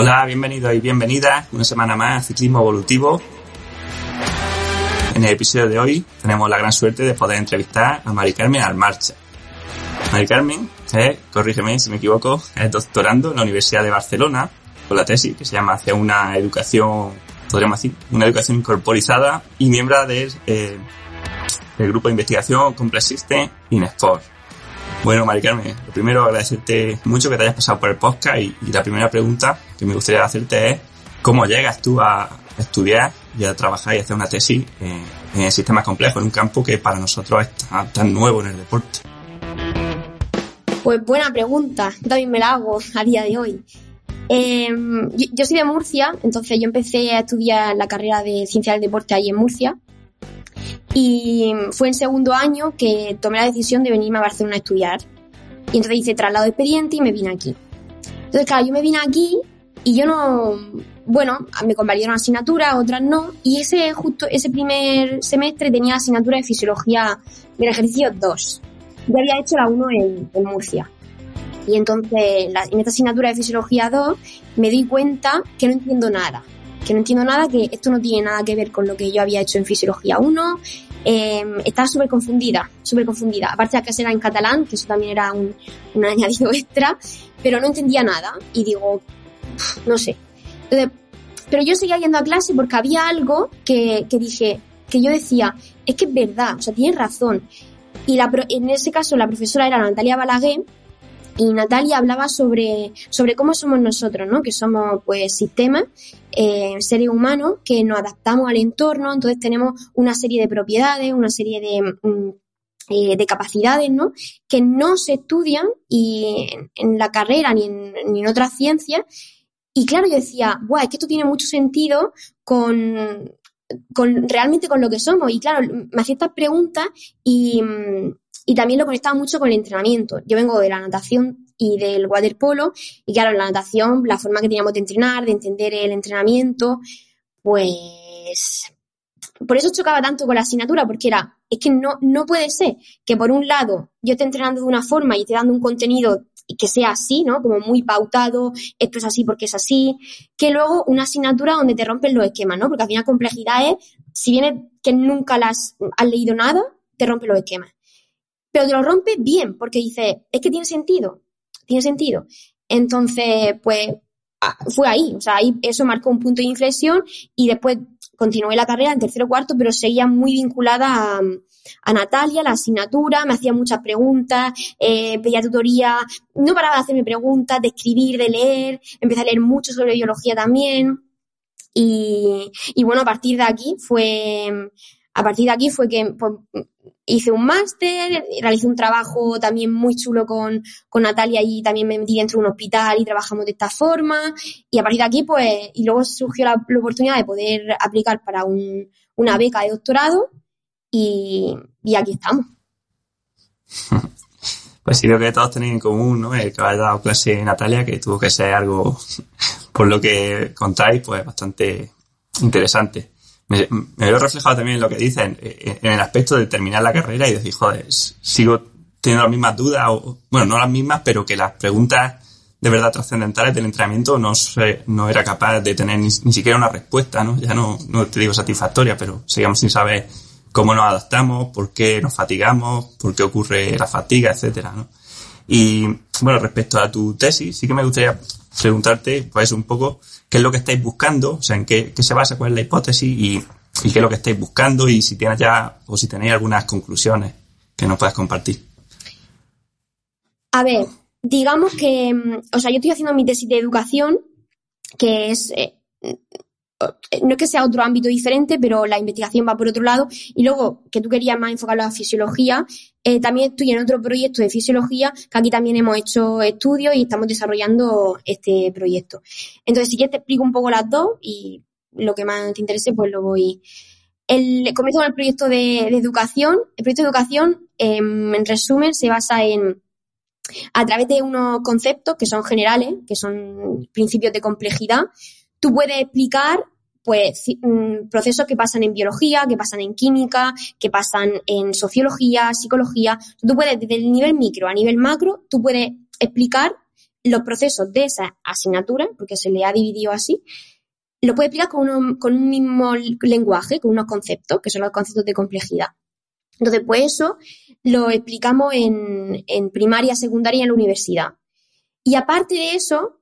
Hola, bienvenidos y bienvenidas una semana más Ciclismo Evolutivo. En el episodio de hoy tenemos la gran suerte de poder entrevistar a Mari Carmen Almarcha. Mari Carmen, eh, corrígeme si me equivoco, es doctorando en la Universidad de Barcelona con la tesis que se llama Hacia una educación, podríamos decir, una educación incorporizada y miembro del, eh, grupo de investigación Complex System Sport. Bueno, Mari Carmen, lo primero agradecerte mucho que te hayas pasado por el podcast y, la primera pregunta que me gustaría hacerte es ¿cómo llegas tú a estudiar y a trabajar y hacer una tesis en, en sistemas complejos, en un campo que para nosotros es tan, nuevo en el deporte? Pues buena pregunta, yo también me la hago a día de hoy. Em, yo, soy de Murcia, entonces yo empecé a estudiar la carrera de Ciencia del Deporte ahí en Murcia y fue en segundo año que tomé la decisión de venirme a Barcelona a estudiar. Y entonces hice traslado de expediente y me vine aquí. Entonces, claro, yo me vine aquí y yo no, bueno, me convalidaron asignaturas, otras no. Y ese, justo ese primer semestre tenía asignatura de fisiología del ejercicio 2. Yo había hecho la 1 en, en Murcia. Y entonces, en esta asignatura de fisiología 2, me di cuenta que no entiendo nada que no entiendo nada, que esto no tiene nada que ver con lo que yo había hecho en Fisiología 1. Eh, estaba súper confundida, súper confundida. Aparte de que era en catalán, que eso también era un, un añadido extra, pero no entendía nada. Y digo, no sé. pero yo seguía yendo a clase porque había algo que, que dije, que yo decía, es que es verdad, o sea, tienes razón. Y la, en ese caso la profesora era Natalia Balaguer, y Natalia hablaba sobre, sobre cómo somos nosotros, ¿no? Que somos pues sistemas, eh, seres humanos que nos adaptamos al entorno, entonces tenemos una serie de propiedades, una serie de, mm, eh, de capacidades, ¿no? Que no se estudian y en, la carrera ni en, ni en otras ciencias. Y claro, yo decía, guau, es que esto tiene mucho sentido con, con realmente con lo que somos. Y claro, me hacía estas preguntas y, mm, y también lo conectaba mucho con el entrenamiento. Yo vengo de la natación y del waterpolo y claro, la natación, la forma que teníamos de entrenar, de entender el entrenamiento, pues por eso chocaba tanto con la asignatura, porque era, es que no, no puede ser que por un lado yo esté entrenando de una forma y esté dando un contenido que sea así, ¿no? Como muy pautado, esto es así porque es así, que luego una asignatura donde te rompen los esquemas, ¿no? Porque al final complejidad es, si viene que nunca las has leído nada, te rompe los esquemas pero te lo rompe bien, porque dice, es que tiene sentido, tiene sentido. Entonces, pues ah, fue ahí, o sea, ahí eso marcó un punto de inflexión y después continué la carrera en tercero o cuarto, pero seguía muy vinculada a, Natalia, la asignatura, me hacía muchas preguntas, eh, pedía tutoría, no paraba de hacerme preguntas, de escribir, de leer, empecé a leer mucho sobre biología también. Y bueno, a partir de aquí fue, a partir de aquí fue que pues, hice un máster, realicé un trabajo también muy chulo con, con Natalia y también me metí dentro de un hospital y trabajamos de esta forma. Y a partir de aquí, pues, y luego surgió la, oportunidad de poder aplicar para un, una beca de doctorado y, y aquí estamos. Pues sí, creo que todos tenéis en común, ¿no? El que habéis dado clase Natalia, que tuvo que ser algo, por lo que contáis, pues bastante interesante me, veo reflejado también en lo que dicen, eh, en, el aspecto de terminar la carrera y decir, joder, sigo teniendo las mismas dudas, o, bueno, no las mismas, pero que las preguntas de verdad trascendentales del entrenamiento no, no era capaz de tener ni, siquiera una respuesta, ¿no? Ya no, no te digo satisfactoria, pero seguimos sin saber cómo nos adaptamos, por qué nos fatigamos, por qué ocurre la fatiga, etcétera, ¿no? Y bueno, respecto a tu tesis, sí que me gustaría preguntarte, pues un poco, qué es lo que estáis buscando, o sea, en qué, se basa, cuál es la hipótesis y, qué es lo que estáis buscando y si tienes ya, o si tenéis algunas conclusiones que nos puedas compartir. A ver, digamos que, mm, o sea, yo estoy haciendo mi tesis de educación, que es eh, no es que sea otro ámbito diferente, pero la investigación va por otro lado. Y luego, que tú querías más enfocarlo a fisiología, eh, también estoy en otro proyecto de fisiología, que aquí también hemos hecho estudios y estamos desarrollando este proyecto. Entonces, si quieres te explico un poco las dos y lo que más te interese, pues lo voy. El, comienzo con el proyecto de, educación. El proyecto de educación, em, en resumen, se basa en a través de unos conceptos que son generales, que son principios de complejidad, tú puedes explicar pues mm, procesos que pasan en biología, que pasan en química, que pasan en sociología, psicología. Tú puedes, desde el nivel micro a nivel macro, tú puedes explicar los procesos de esa asignatura, porque se le ha dividido así, lo puede explicar con, con un mismo lenguaje, con unos conceptos, que son los conceptos de complejidad. Entonces, pues eso lo explicamos en, en primaria, secundaria y en la universidad. Y aparte de eso,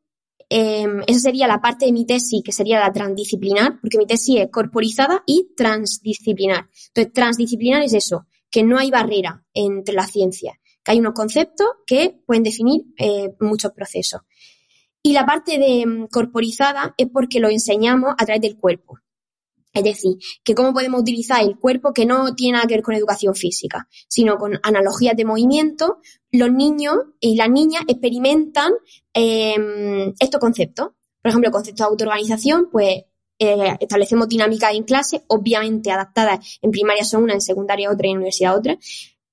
em, esa sería la parte de mi tesis, que sería la transdisciplinar, porque mi tesis es corporizada y transdisciplinar. Entonces, transdisciplinar es eso, que no hay barrera entre la ciencia, que hay unos conceptos que pueden definir eh, muchos procesos. Y la parte de em, corporizada es porque lo enseñamos a través del cuerpo. Es decir, que cómo podemos utilizar el cuerpo que no tiene nada que ver con educación física, sino con analogías de movimiento, los niños y las niñas experimentan em, estos conceptos. Por ejemplo, el concepto de autoorganización, pues eh, establecemos dinámicas en clase, obviamente adaptadas en primaria son una, en secundaria otra y en universidad otra,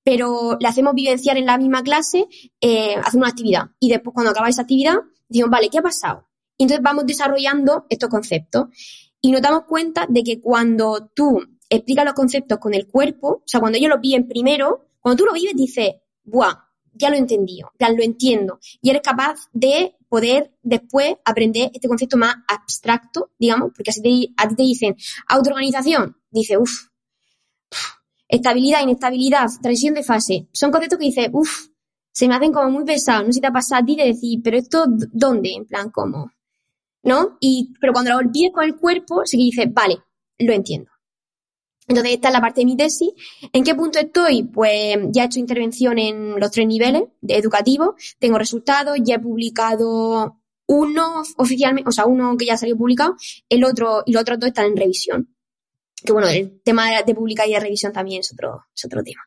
pero le hacemos vivenciar en la misma clase, eh, hacemos una actividad y después cuando acaba esa actividad, decimos, vale, ¿qué ha pasado? Y entonces vamos desarrollando estos conceptos. Y nos damos cuenta de que cuando tú explicas los conceptos con el cuerpo, o sea, cuando ellos lo viven primero, cuando tú lo vives dices, ¡buah! Ya lo he entendido, ya lo entiendo. Y eres capaz de poder después aprender este concepto más abstracto, digamos, porque así a ti te dicen autoorganización, dice, uff, estabilidad, inestabilidad, transición de fase. Son conceptos que dices, uff, se me hacen como muy pesados. No sé si te ha pasado a ti de decir, pero esto, ¿dónde? En plan, ¿cómo? ¿No? Y, pero cuando lo olvides con el cuerpo, sí que dices, vale, lo entiendo. Entonces, esta es la parte de mi tesis. ¿En qué punto estoy? Pues ya he hecho intervención en los tres niveles educativos, tengo resultados, ya he publicado uno oficialmente, o sea, uno que ya salió publicado, el otro y los otros dos están en revisión. Que bueno, el tema de, publicar y de revisión también es otro, es otro tema.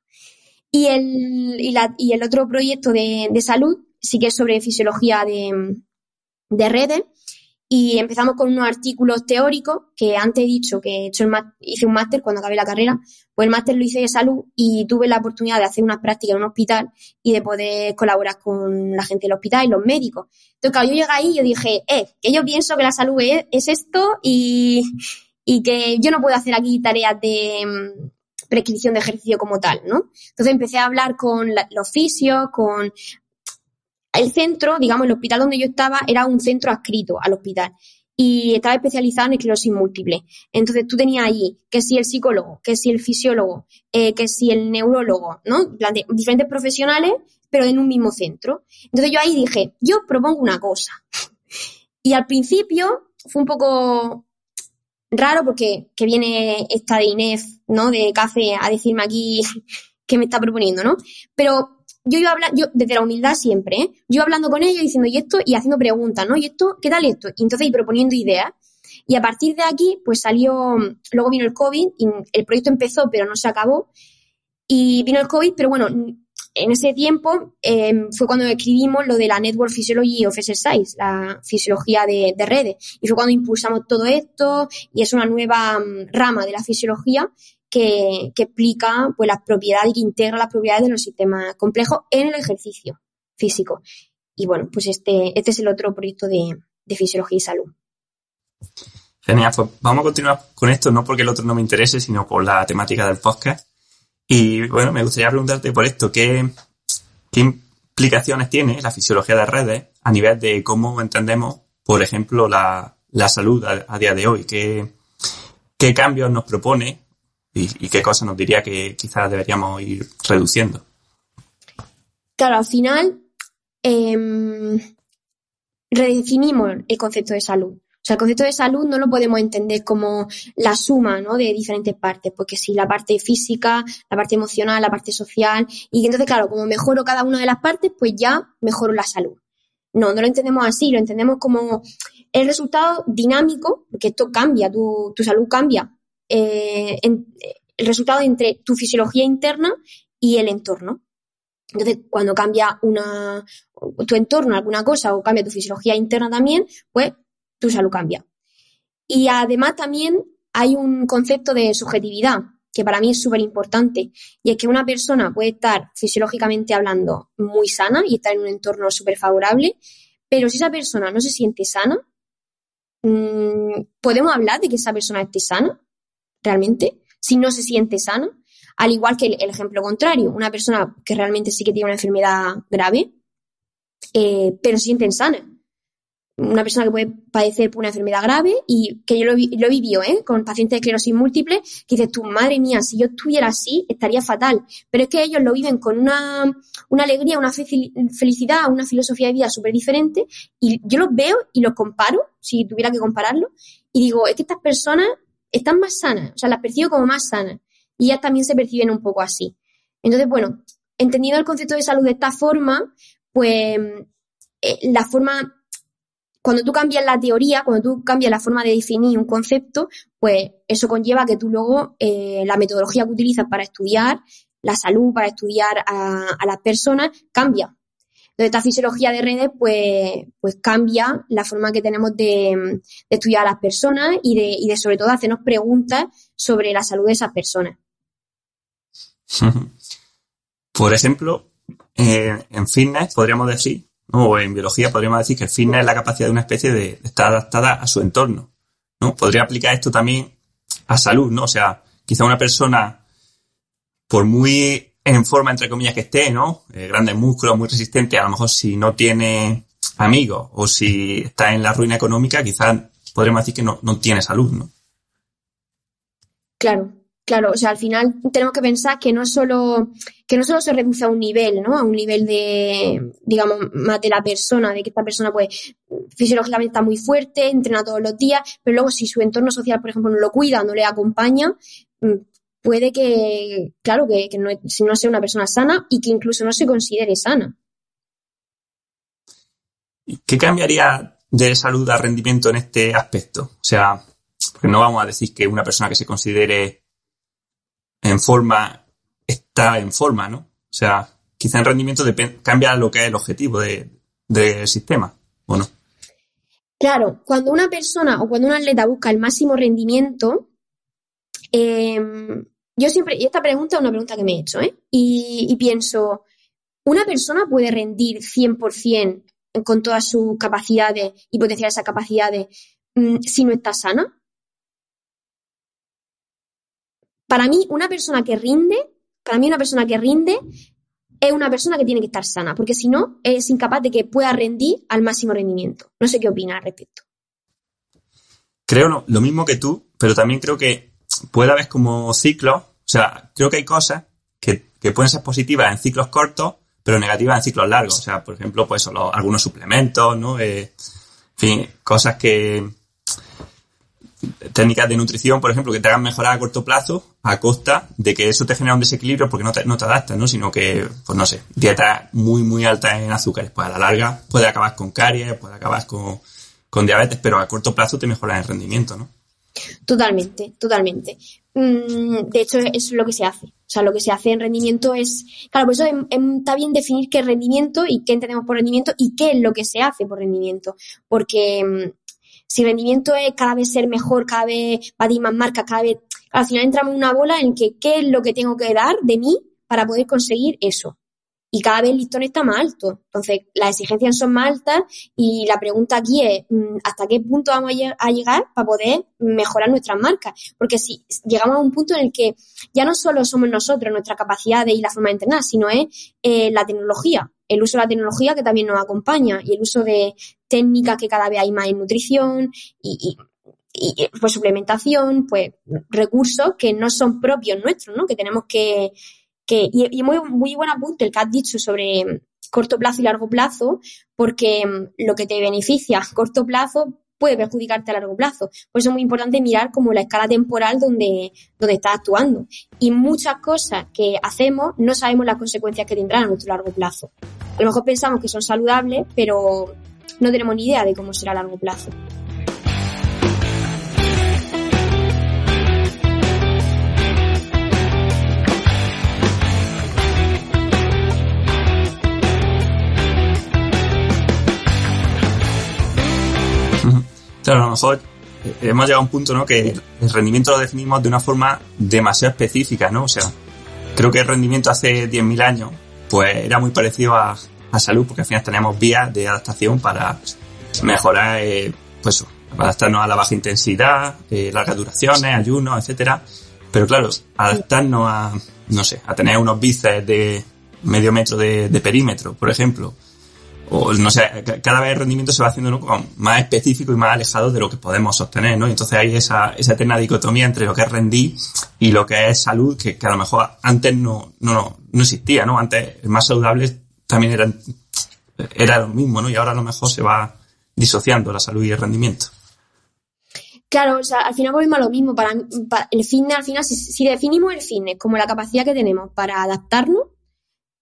Y el, y, la, y el otro proyecto de, de salud sí que es sobre fisiología de, de redes y empezamos con unos artículos teóricos que antes he dicho que he hecho el hice un máster cuando acabé la carrera, pues el máster lo hice de salud y tuve la oportunidad de hacer unas prácticas en un hospital y de poder colaborar con la gente del hospital y los médicos. Entonces, cuando yo llegué ahí, yo dije, eh, que yo pienso que la salud es, esto y, y que yo no puedo hacer aquí tareas de mm, prescripción de ejercicio como tal, ¿no? Entonces empecé a hablar con los fisios, con el centro, digamos, el hospital donde yo estaba era un centro adscrito al hospital y estaba especializado en esclerosis múltiple. Entonces tú tenías ahí que si el psicólogo, que si el fisiólogo, eh, que si el neurólogo, ¿no? diferentes profesionales, pero en un mismo centro. Entonces yo ahí dije, yo propongo una cosa. Y al principio fue un poco raro porque que viene esta de Inés, ¿no? De café a decirme aquí qué me está proponiendo, ¿no? Pero yo iba yo desde la humildad siempre, ¿eh? yo hablando con ellos diciendo y esto y haciendo preguntas, ¿no? Y esto, ¿qué tal esto? Y entonces y proponiendo ideas. Y a partir de aquí, pues salió, luego vino el COVID y el proyecto empezó, pero no se acabó. Y vino el COVID, pero bueno, en ese tiempo em, fue cuando escribimos lo de la Network Physiology of Exercise, la fisiología de, de, redes. Y fue cuando impulsamos todo esto y es una nueva mm, rama de la fisiología que, explica pues, las propiedades y que integra las propiedades de los sistemas complejos en el ejercicio físico. Y bueno, pues este, este es el otro proyecto de, fisiología y salud. Genial, pues vamos a continuar con esto, no porque el otro no me interese, sino por la temática del podcast. Y bueno, me gustaría preguntarte por esto, ¿qué, qué implicaciones tiene la fisiología de redes a nivel de cómo entendemos, por ejemplo, la, salud a, día de hoy? ¿Qué, ¿Qué cambios nos propone y, qué cosas nos diría que quizás deberíamos ir reduciendo. Claro, al final em, redefinimos el concepto de salud. O sea, el concepto de salud no lo podemos entender como la suma ¿no? de diferentes partes, porque si la parte física, la parte emocional, la parte social, y entonces, claro, como mejoro cada una de las partes, pues ya mejoro la salud. No, no lo entendemos así, lo entendemos como el resultado dinámico, porque esto cambia, tu, tu salud cambia eh, el resultado entre tu fisiología interna y el entorno. Entonces, cuando cambia una, tu entorno, alguna cosa, o cambia tu fisiología interna también, pues tu salud cambia. Y además también hay un concepto de subjetividad, que para mí es súper importante, y es que una persona puede estar fisiológicamente hablando muy sana y estar en un entorno súper favorable, pero si esa persona no se siente sana, mm, ¿podemos hablar de que esa persona esté sana? Realmente, si no se siente sana. Al igual que el, ejemplo contrario, una persona que realmente sí que tiene una enfermedad grave, eh, pero se sienten sanas una persona que puede padecer por una enfermedad grave y que yo lo, lo he vivido, ¿eh? Con pacientes de esclerosis múltiple, que dices tú, madre mía, si yo estuviera así, estaría fatal. Pero es que ellos lo viven con una, una alegría, una felicidad, una filosofía de vida súper diferente y yo los veo y los comparo, si tuviera que compararlo, y digo, es que estas personas están más sanas, o sea, las percibo como más sanas y ellas también se perciben un poco así. Entonces, bueno, entendiendo el concepto de salud de esta forma, pues eh, la forma cuando tú cambias la teoría, cuando tú cambias la forma de definir un concepto, pues eso conlleva que tú luego eh, la metodología que utilizas para estudiar la salud, para estudiar a, las personas, cambia. Entonces, esta fisiología de redes, pues, pues cambia la forma que tenemos de, estudiar a las personas y de, y de, sobre todo, hacernos preguntas sobre la salud de esas personas. Por ejemplo, eh, en fitness podríamos decir o en biología podríamos decir que el fitness es la capacidad de una especie de, estar adaptada a su entorno. ¿no? Podría aplicar esto también a salud, ¿no? O sea, quizá una persona, por muy en forma, entre comillas, que esté, ¿no? Eh, grandes músculos, muy resistente, a lo mejor si no tiene amigos o si está en la ruina económica, quizás podríamos decir que no, no tiene salud, ¿no? Claro, Claro, o sea, al final tenemos que pensar que no solo, que no solo se reduce a un nivel, ¿no? A un nivel de, digamos, más de la persona, de que esta persona, pues, fisiológicamente está muy fuerte, entrena todos los días, pero luego si su entorno social, por ejemplo, no lo cuida, no le acompaña, mm, puede que, claro, que, no, no sea una persona sana y que incluso no se considere sana. ¿Qué cambiaría de salud a rendimiento en este aspecto? O sea, porque no vamos a decir que una persona que se considere en forma está en forma, ¿no? O sea, quizá en rendimiento cambia lo que es el objetivo del sistema, ¿o no? Claro, cuando una persona o cuando un atleta busca el máximo rendimiento, em, yo siempre, y esta pregunta es una pregunta que me he hecho, ¿eh? Y, pienso, ¿una persona puede rendir 100% con todas sus capacidades y potenciar esas capacidades mm, si no está sana? Para mí, una persona que rinde, para mí una persona que rinde es una persona que tiene que estar sana, porque si no, es incapaz de que pueda rendir al máximo rendimiento. No sé qué opinas al respecto. Creo lo mismo que tú, pero también creo que puede haber como ciclos, o sea, creo que hay cosas que, pueden ser positivas en ciclos cortos, pero negativas en ciclos largos. O sea, por ejemplo, pues algunos suplementos, ¿no? Eh, en fin, cosas que, técnicas de nutrición, por ejemplo, que te hagan mejorar a corto plazo a costa de que eso te genera un desequilibrio porque no te, no te adaptas, ¿no? Sino que, pues no sé, dieta muy, muy alta en azúcares. Pues a la larga puede acabar con caries, puede acabar con, con diabetes, pero a corto plazo te mejora el rendimiento, ¿no? Totalmente, totalmente. Mm, de hecho, es lo que se hace. O sea, lo que se hace en rendimiento es, claro, por eso está bien definir qué es rendimiento y qué entendemos por rendimiento y qué es lo que se hace por rendimiento. Porque mm, si rendimiento es cada vez ser mejor, cada vez batir más marcas, cada vez, al final entramos en una bola en que qué es lo que tengo que dar de mí para poder conseguir eso. Y cada vez el listón está más alto. Entonces, las exigencias son más altas y la pregunta aquí es mm, hasta qué punto vamos a llegar para poder mejorar nuestras marcas. Porque si llegamos a un punto en el que ya no solo somos nosotros, nuestra capacidad y la forma de entrenar, sino es eh, la tecnología el uso de la tecnología que también nos acompaña y el uso de técnicas que cada vez hay más en nutrición y, pues suplementación, pues recursos que no son propios nuestros, ¿no? Que tenemos que, que y, muy, muy buen apunte el que has dicho sobre corto plazo y largo plazo, porque lo que te beneficia a corto plazo puede perjudicarte a largo plazo. Por eso es muy importante mirar como la escala temporal donde, donde estás actuando. Y muchas cosas que hacemos no sabemos las consecuencias que tendrán a nuestro largo plazo. A lo mejor pensamos que son saludables, pero no tenemos ni idea de cómo será a largo plazo. Claro, a lo mejor eh, hemos llegado a un punto, ¿no? Que el rendimiento lo definimos de una forma demasiado específica, ¿no? O sea, creo que el rendimiento hace 10.000 años, pues era muy parecido a, a salud, porque al final tenemos vías de adaptación para mejorar, eh, pues, adaptarnos a la baja intensidad, eh, largas duraciones, ayunos, etcétera. Pero claro, adaptarnos a, no sé, a tener unos bíceps de medio metro de, de perímetro, por ejemplo, o no sé, cada vez el rendimiento se va haciendo más específico y más alejado de lo que podemos sostener, ¿no? Y entonces hay esa, esa dicotomía entre lo que es rendir y lo que es salud, que, a lo mejor antes no, no, no existía, ¿no? Antes el más saludable también era, era lo mismo, ¿no? Y ahora a lo mejor se va disociando la salud y el rendimiento. Claro, o sea, al final volvemos a lo mismo. Para, el fitness, al final, si, si, definimos el fitness como la capacidad que tenemos para adaptarnos,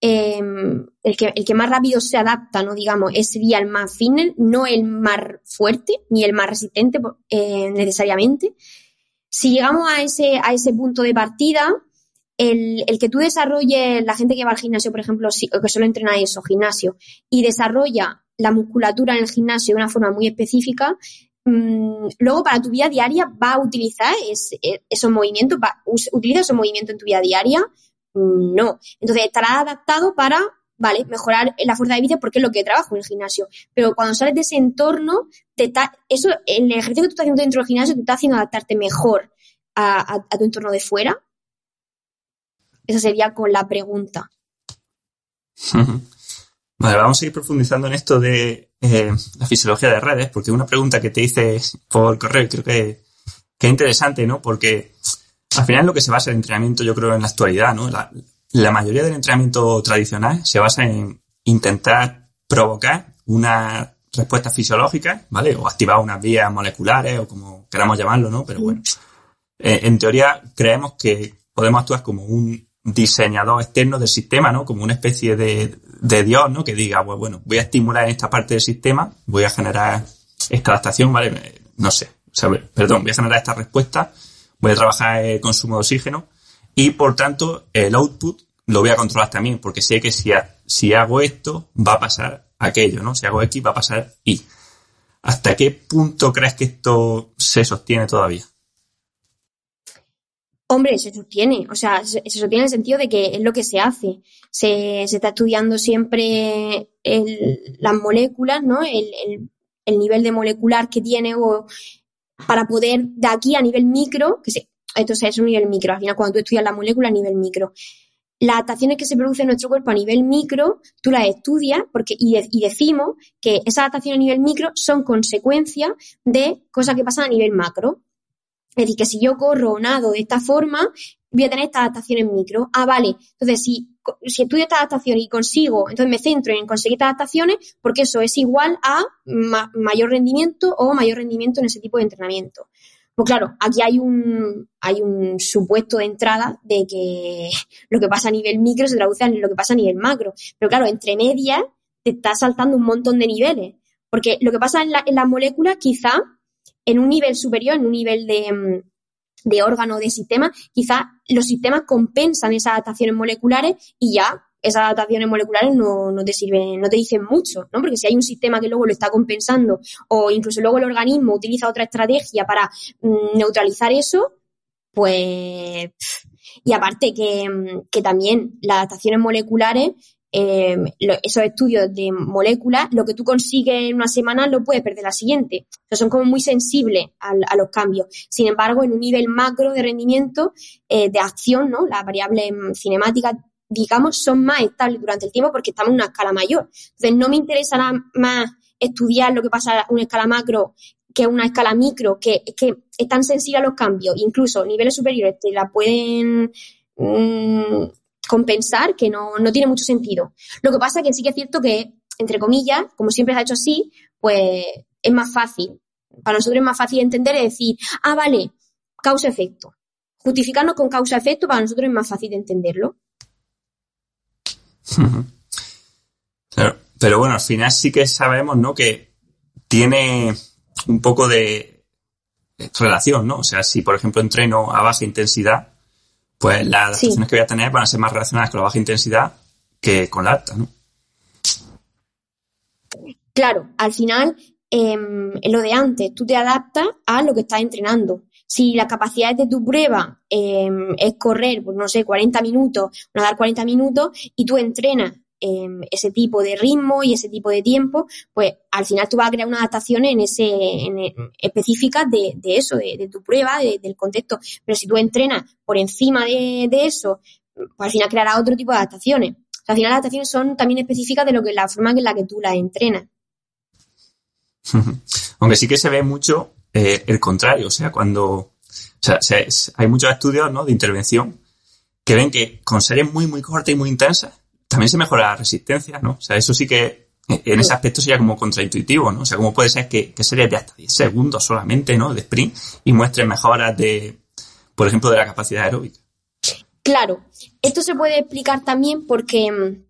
Em, el, que, el que más rápido se adapta, ¿no? Digamos, sería el más fitness, no el más fuerte ni el más resistente eh, necesariamente. Si llegamos a ese, a ese punto de partida, el, el, que tú desarrolles, la gente que va al gimnasio, por ejemplo, que solo entrena eso, gimnasio, y desarrolla la musculatura en el gimnasio de una forma muy específica, mm, luego para tu vida diaria va a utilizar esos movimientos, utiliza esos movimientos en tu vida diaria no. Entonces estará adaptado para, vale, mejorar la fuerza de bíceps porque es lo que trabajo en el gimnasio. Pero cuando sales de ese entorno, te está, eso, el ejercicio que tú estás haciendo dentro del gimnasio te está haciendo adaptarte mejor a, tu entorno de fuera. Esa sería con la pregunta. Vale, vamos a ir profundizando en esto de eh, la fisiología de redes, porque una pregunta que te hice por correo creo que, que es interesante, ¿no? Porque al final lo que se basa el entrenamiento, yo creo, en la actualidad, ¿no? La, mayoría del entrenamiento tradicional se basa en intentar provocar una respuesta fisiológica, ¿vale? O activar unas vías moleculares o como queramos llamarlo, ¿no? Pero bueno, eh, en teoría creemos que podemos actuar como un diseñador externo del sistema, ¿no? Como una especie de, de Dios, ¿no? Que diga, pues bueno, voy a estimular en esta parte del sistema, voy a generar esta adaptación, ¿vale? No sé, perdón, voy a generar esta respuesta voy a trabajar el consumo de oxígeno y por tanto el output lo voy a controlar también porque sé que si, si hago esto va a pasar aquello, ¿no? Si hago X va a pasar Y. ¿Hasta qué punto crees que esto se sostiene todavía? Hombre, se sostiene, o sea, se, sostiene en el sentido de que es lo que se hace. Se, está estudiando siempre las moléculas, ¿no? El, el, el, nivel de molecular que tiene o para poder de aquí a nivel micro, que sí, esto es un nivel micro, al final cuando tú estudias la molécula a nivel micro, las adaptaciones que se producen en nuestro cuerpo a nivel micro, tú las estudias porque, y, y, decimos que esas adaptaciones a nivel micro son consecuencia de cosas que pasan a nivel macro. Es decir, que si yo corro o nado de esta forma, voy a tener estas adaptaciones micro. Ah, vale. Entonces, si, si estudio esta adaptación y consigo, entonces me centro en conseguir estas adaptaciones, porque eso es igual a mayor rendimiento o mayor rendimiento en ese tipo de entrenamiento. Pues claro, aquí hay un, hay un supuesto de entrada de que lo que pasa a nivel micro se traduce en lo que pasa a nivel macro. Pero claro, entre medias te está saltando un montón de niveles. Porque lo que pasa en, la, en las moléculas, quizá en un nivel superior, en un nivel de, mm, de órgano de sistema, quizás los sistemas compensan esas adaptaciones moleculares y ya esas adaptaciones moleculares no, no, te sirven, no te dicen mucho, ¿no? Porque si hay un sistema que luego lo está compensando o incluso luego el organismo utiliza otra estrategia para mm, neutralizar eso, pues... Y aparte que, mm, que también las adaptaciones moleculares eh, esos estudios de moléculas, lo que tú consigues en una semana lo puedes perder la siguiente. O sea, son como muy sensibles a, los cambios. Sin embargo, en un nivel macro de rendimiento, eh, de acción, ¿no? Las variables cinemáticas, digamos, son más estables durante el tiempo porque estamos en una escala mayor. Entonces, no me interesa nada más estudiar lo que pasa en una escala macro que una escala micro, que, que es tan sensible a los cambios, incluso niveles superiores te la pueden mm, compensar que no, no tiene mucho sentido. Lo que pasa es que sí que es cierto que, entre comillas, como siempre se ha hecho así, pues es más fácil. Para nosotros es más fácil entender y decir, ah, vale, causa-efecto. Justificarnos con causa-efecto para nosotros es más fácil de entenderlo. Pero bueno, al final sí que sabemos, ¿no? Que tiene un poco de relación, ¿no? O sea, si por ejemplo entreno a baja intensidad, pues las adaptaciones que voy a tener van a ser más relacionadas con la baja intensidad que con la alta, ¿no? Claro, al final, en lo de antes, tú te adaptas a lo que estás entrenando. Si las capacidades de tu prueba em, es correr, pues no sé, 40 minutos, nadar 40 minutos, y tú entrenas Em, ese tipo de ritmo y ese tipo de tiempo, pues al final tú vas a crear una adaptación en ese, en, específica de, de, eso, de, tu prueba, del contexto. Pero si tú entrenas por encima de, eso, pues al final crearás otro tipo de adaptaciones. al final las adaptaciones son también específicas de lo que la forma en la que tú las entrenas. Aunque sí que se ve mucho eh, el contrario, o sea, cuando o sea, hay muchos estudios ¿no? de intervención que ven que con series muy, muy cortas y muy intensas también se mejora la resistencia, ¿no? O sea, eso sí que en ese aspecto sería como contraintuitivo, ¿no? O sea, ¿cómo puede ser que, que series de hasta 10 segundos solamente, ¿no? De sprint y muestren mejoras de, por ejemplo, de la capacidad aeróbica? Claro, esto se puede explicar también porque mm,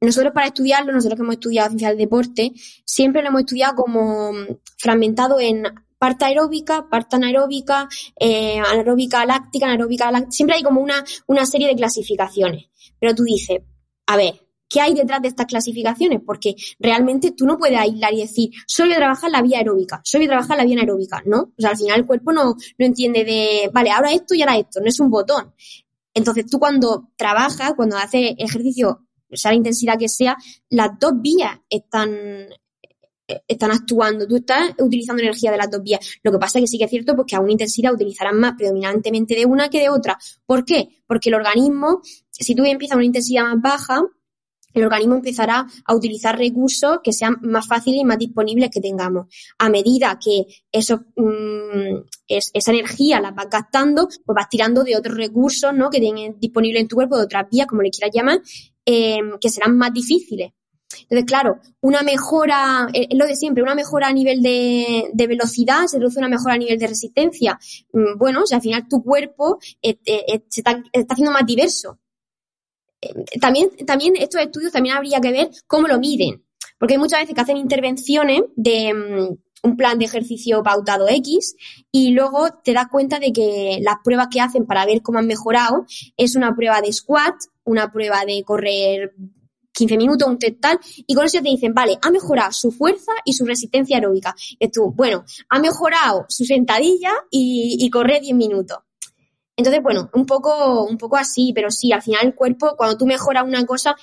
nosotros para estudiarlo, nosotros que hemos estudiado ciencia del deporte, siempre lo hemos estudiado como mm, fragmentado en parte aeróbica, parte anaeróbica, eh, anaeróbica láctica, anaeróbica láctica. Siempre hay como una, una serie de clasificaciones. Pero tú dices, a ver, ¿qué hay detrás de estas clasificaciones? Porque realmente tú no puedes aislar y decir, solo trabajar la vía aeróbica, solo voy trabajar la vía anaeróbica, ¿no? O sea, al final el cuerpo no, no entiende de, vale, ahora esto y ahora esto, no es un botón. Entonces tú cuando trabajas, cuando haces ejercicio, sea la intensidad que sea, las dos vías están, están actuando, tú estás utilizando energía de las dos vías. Lo que pasa es que sí que es cierto pues, que a una intensidad utilizarás más predominantemente de una que de otra. ¿Por qué? Porque el organismo, si tú empiezas una intensidad más baja, el organismo empezará a utilizar recursos que sean más fáciles y más disponibles que tengamos. A medida que eso, mm, esa energía la vas gastando, pues vas tirando de otros recursos ¿no? que tienen disponibles en tu cuerpo, de otras vías, como le quieras llamar, eh, que serán más difíciles. Entonces, claro, una mejora, eh, es lo de siempre, una mejora a nivel de, velocidad, se reduce una mejora a nivel de resistencia. Mm, bueno, o al final tu cuerpo eh, se está, está haciendo más diverso también, también estos estudios también habría que ver cómo lo miden, porque hay muchas veces que hacen intervenciones de mm, un plan de ejercicio pautado X y luego te das cuenta de que las pruebas que hacen para ver cómo han mejorado es una prueba de squat, una prueba de correr 15 minutos, un test tal, y con eso te dicen, vale, ha mejorado su fuerza y su resistencia aeróbica. Y tú, bueno, ha mejorado su sentadilla y, y corre 10 minutos. Entonces, bueno, un poco, un poco así, pero sí, al final el cuerpo, cuando tú mejoras una cosa,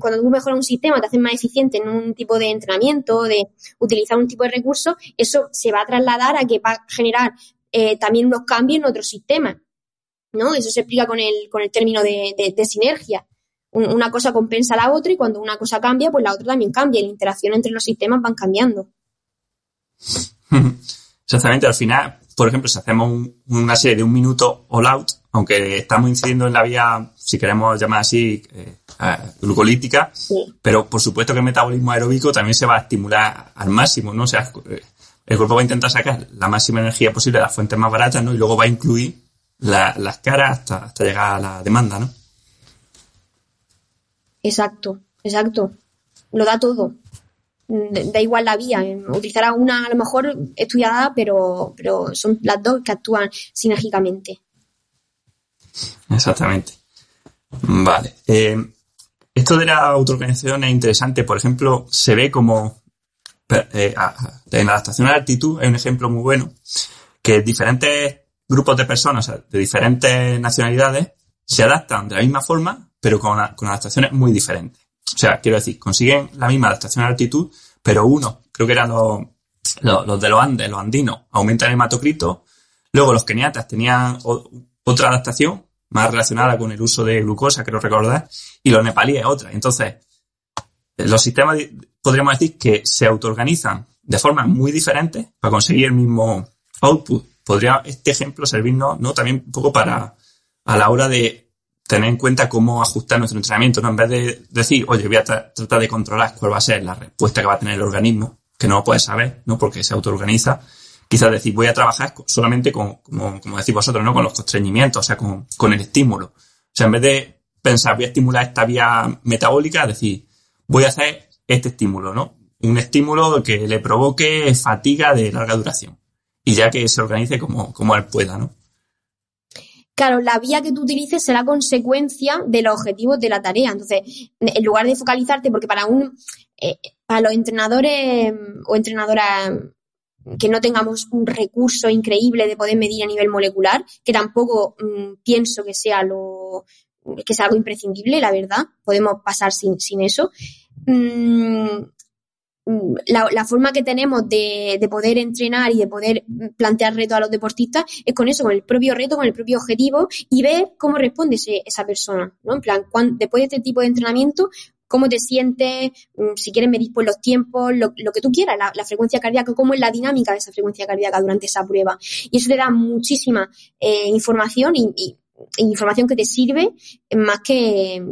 cuando tú mejoras un sistema, te haces más eficiente en un tipo de entrenamiento, de utilizar un tipo de recurso, eso se va a trasladar a que va a generar eh, también unos cambios en otros sistemas. ¿No? Eso se explica con el, con el término de, de, sinergia. Una cosa compensa a la otra y cuando una cosa cambia, pues la otra también cambia. La interacción entre los sistemas van cambiando. Exactamente, al final por ejemplo, si hacemos una serie de un minuto all out, aunque estamos incidiendo en la vía, si queremos llamar así, eh, glucolítica, pero por supuesto que el metabolismo aeróbico también se va a estimular al máximo, ¿no? O sea, el cuerpo va a intentar sacar la máxima energía posible de las fuentes más baratas, ¿no? Y luego va a incluir las caras hasta, hasta llegar a la demanda, ¿no? Exacto, exacto. Lo da todo da igual la vía, utilizará una a lo mejor estudiada, pero, pero son las dos que actúan sinérgicamente. Exactamente. Vale. Eh, esto de la autoorganización es interesante. Por ejemplo, se ve como eh, en la adaptación a la altitud hay un ejemplo muy bueno que diferentes grupos de personas de diferentes nacionalidades se adaptan de la misma forma, pero con, con adaptaciones muy diferentes. O sea, quiero decir, consiguen la misma adaptación a altitud, pero uno, creo que eran los, los, de los Andes, los andinos, aumentan el hematocrito. Luego los keniatas tenían otra adaptación más relacionada con el uso de glucosa, creo recordar, y los nepalíes otra. Entonces, los sistemas podríamos decir que se autoorganizan de formas muy diferentes para conseguir el mismo output. Podría este ejemplo servirnos ¿no? también un poco para a la hora de tener en cuenta cómo ajustar nuestro entrenamiento, ¿no? En vez de decir, oye, voy a tratar de controlar cuál va a ser la respuesta que va a tener el organismo, que no lo puedes saber, ¿no? Porque se autoorganiza. Quizás decir, voy a trabajar solamente con, como, como decís vosotros, ¿no? Con los constreñimientos, o sea, con, con el estímulo. O sea, en vez de pensar, voy a estimular esta vía metabólica, decir, voy a hacer este estímulo, ¿no? Un estímulo que le provoque fatiga de larga duración. Y ya que se organice como, como él pueda, ¿no? Claro, la vía que tú utilices será consecuencia de los objetivos de la tarea. Entonces, en lugar de focalizarte, porque para un, eh, para los entrenadores o entrenadoras que no tengamos un recurso increíble de poder medir a nivel molecular, que tampoco mm, pienso que sea lo que sea algo imprescindible, la verdad, podemos pasar sin, sin eso. Mm, mm, la, forma que tenemos de, de, poder entrenar y de poder plantear retos a los deportistas es con eso, con el propio reto, con el propio objetivo y ver cómo responde esa persona, ¿no? En plan, después de este tipo de entrenamiento, cómo te sientes, mm, si quieres medir pues, los tiempos, lo, que tú quieras, la, frecuencia cardíaca, cómo es la dinámica de esa frecuencia cardíaca durante esa prueba. Y eso te da muchísima eh, información y, información que te sirve más que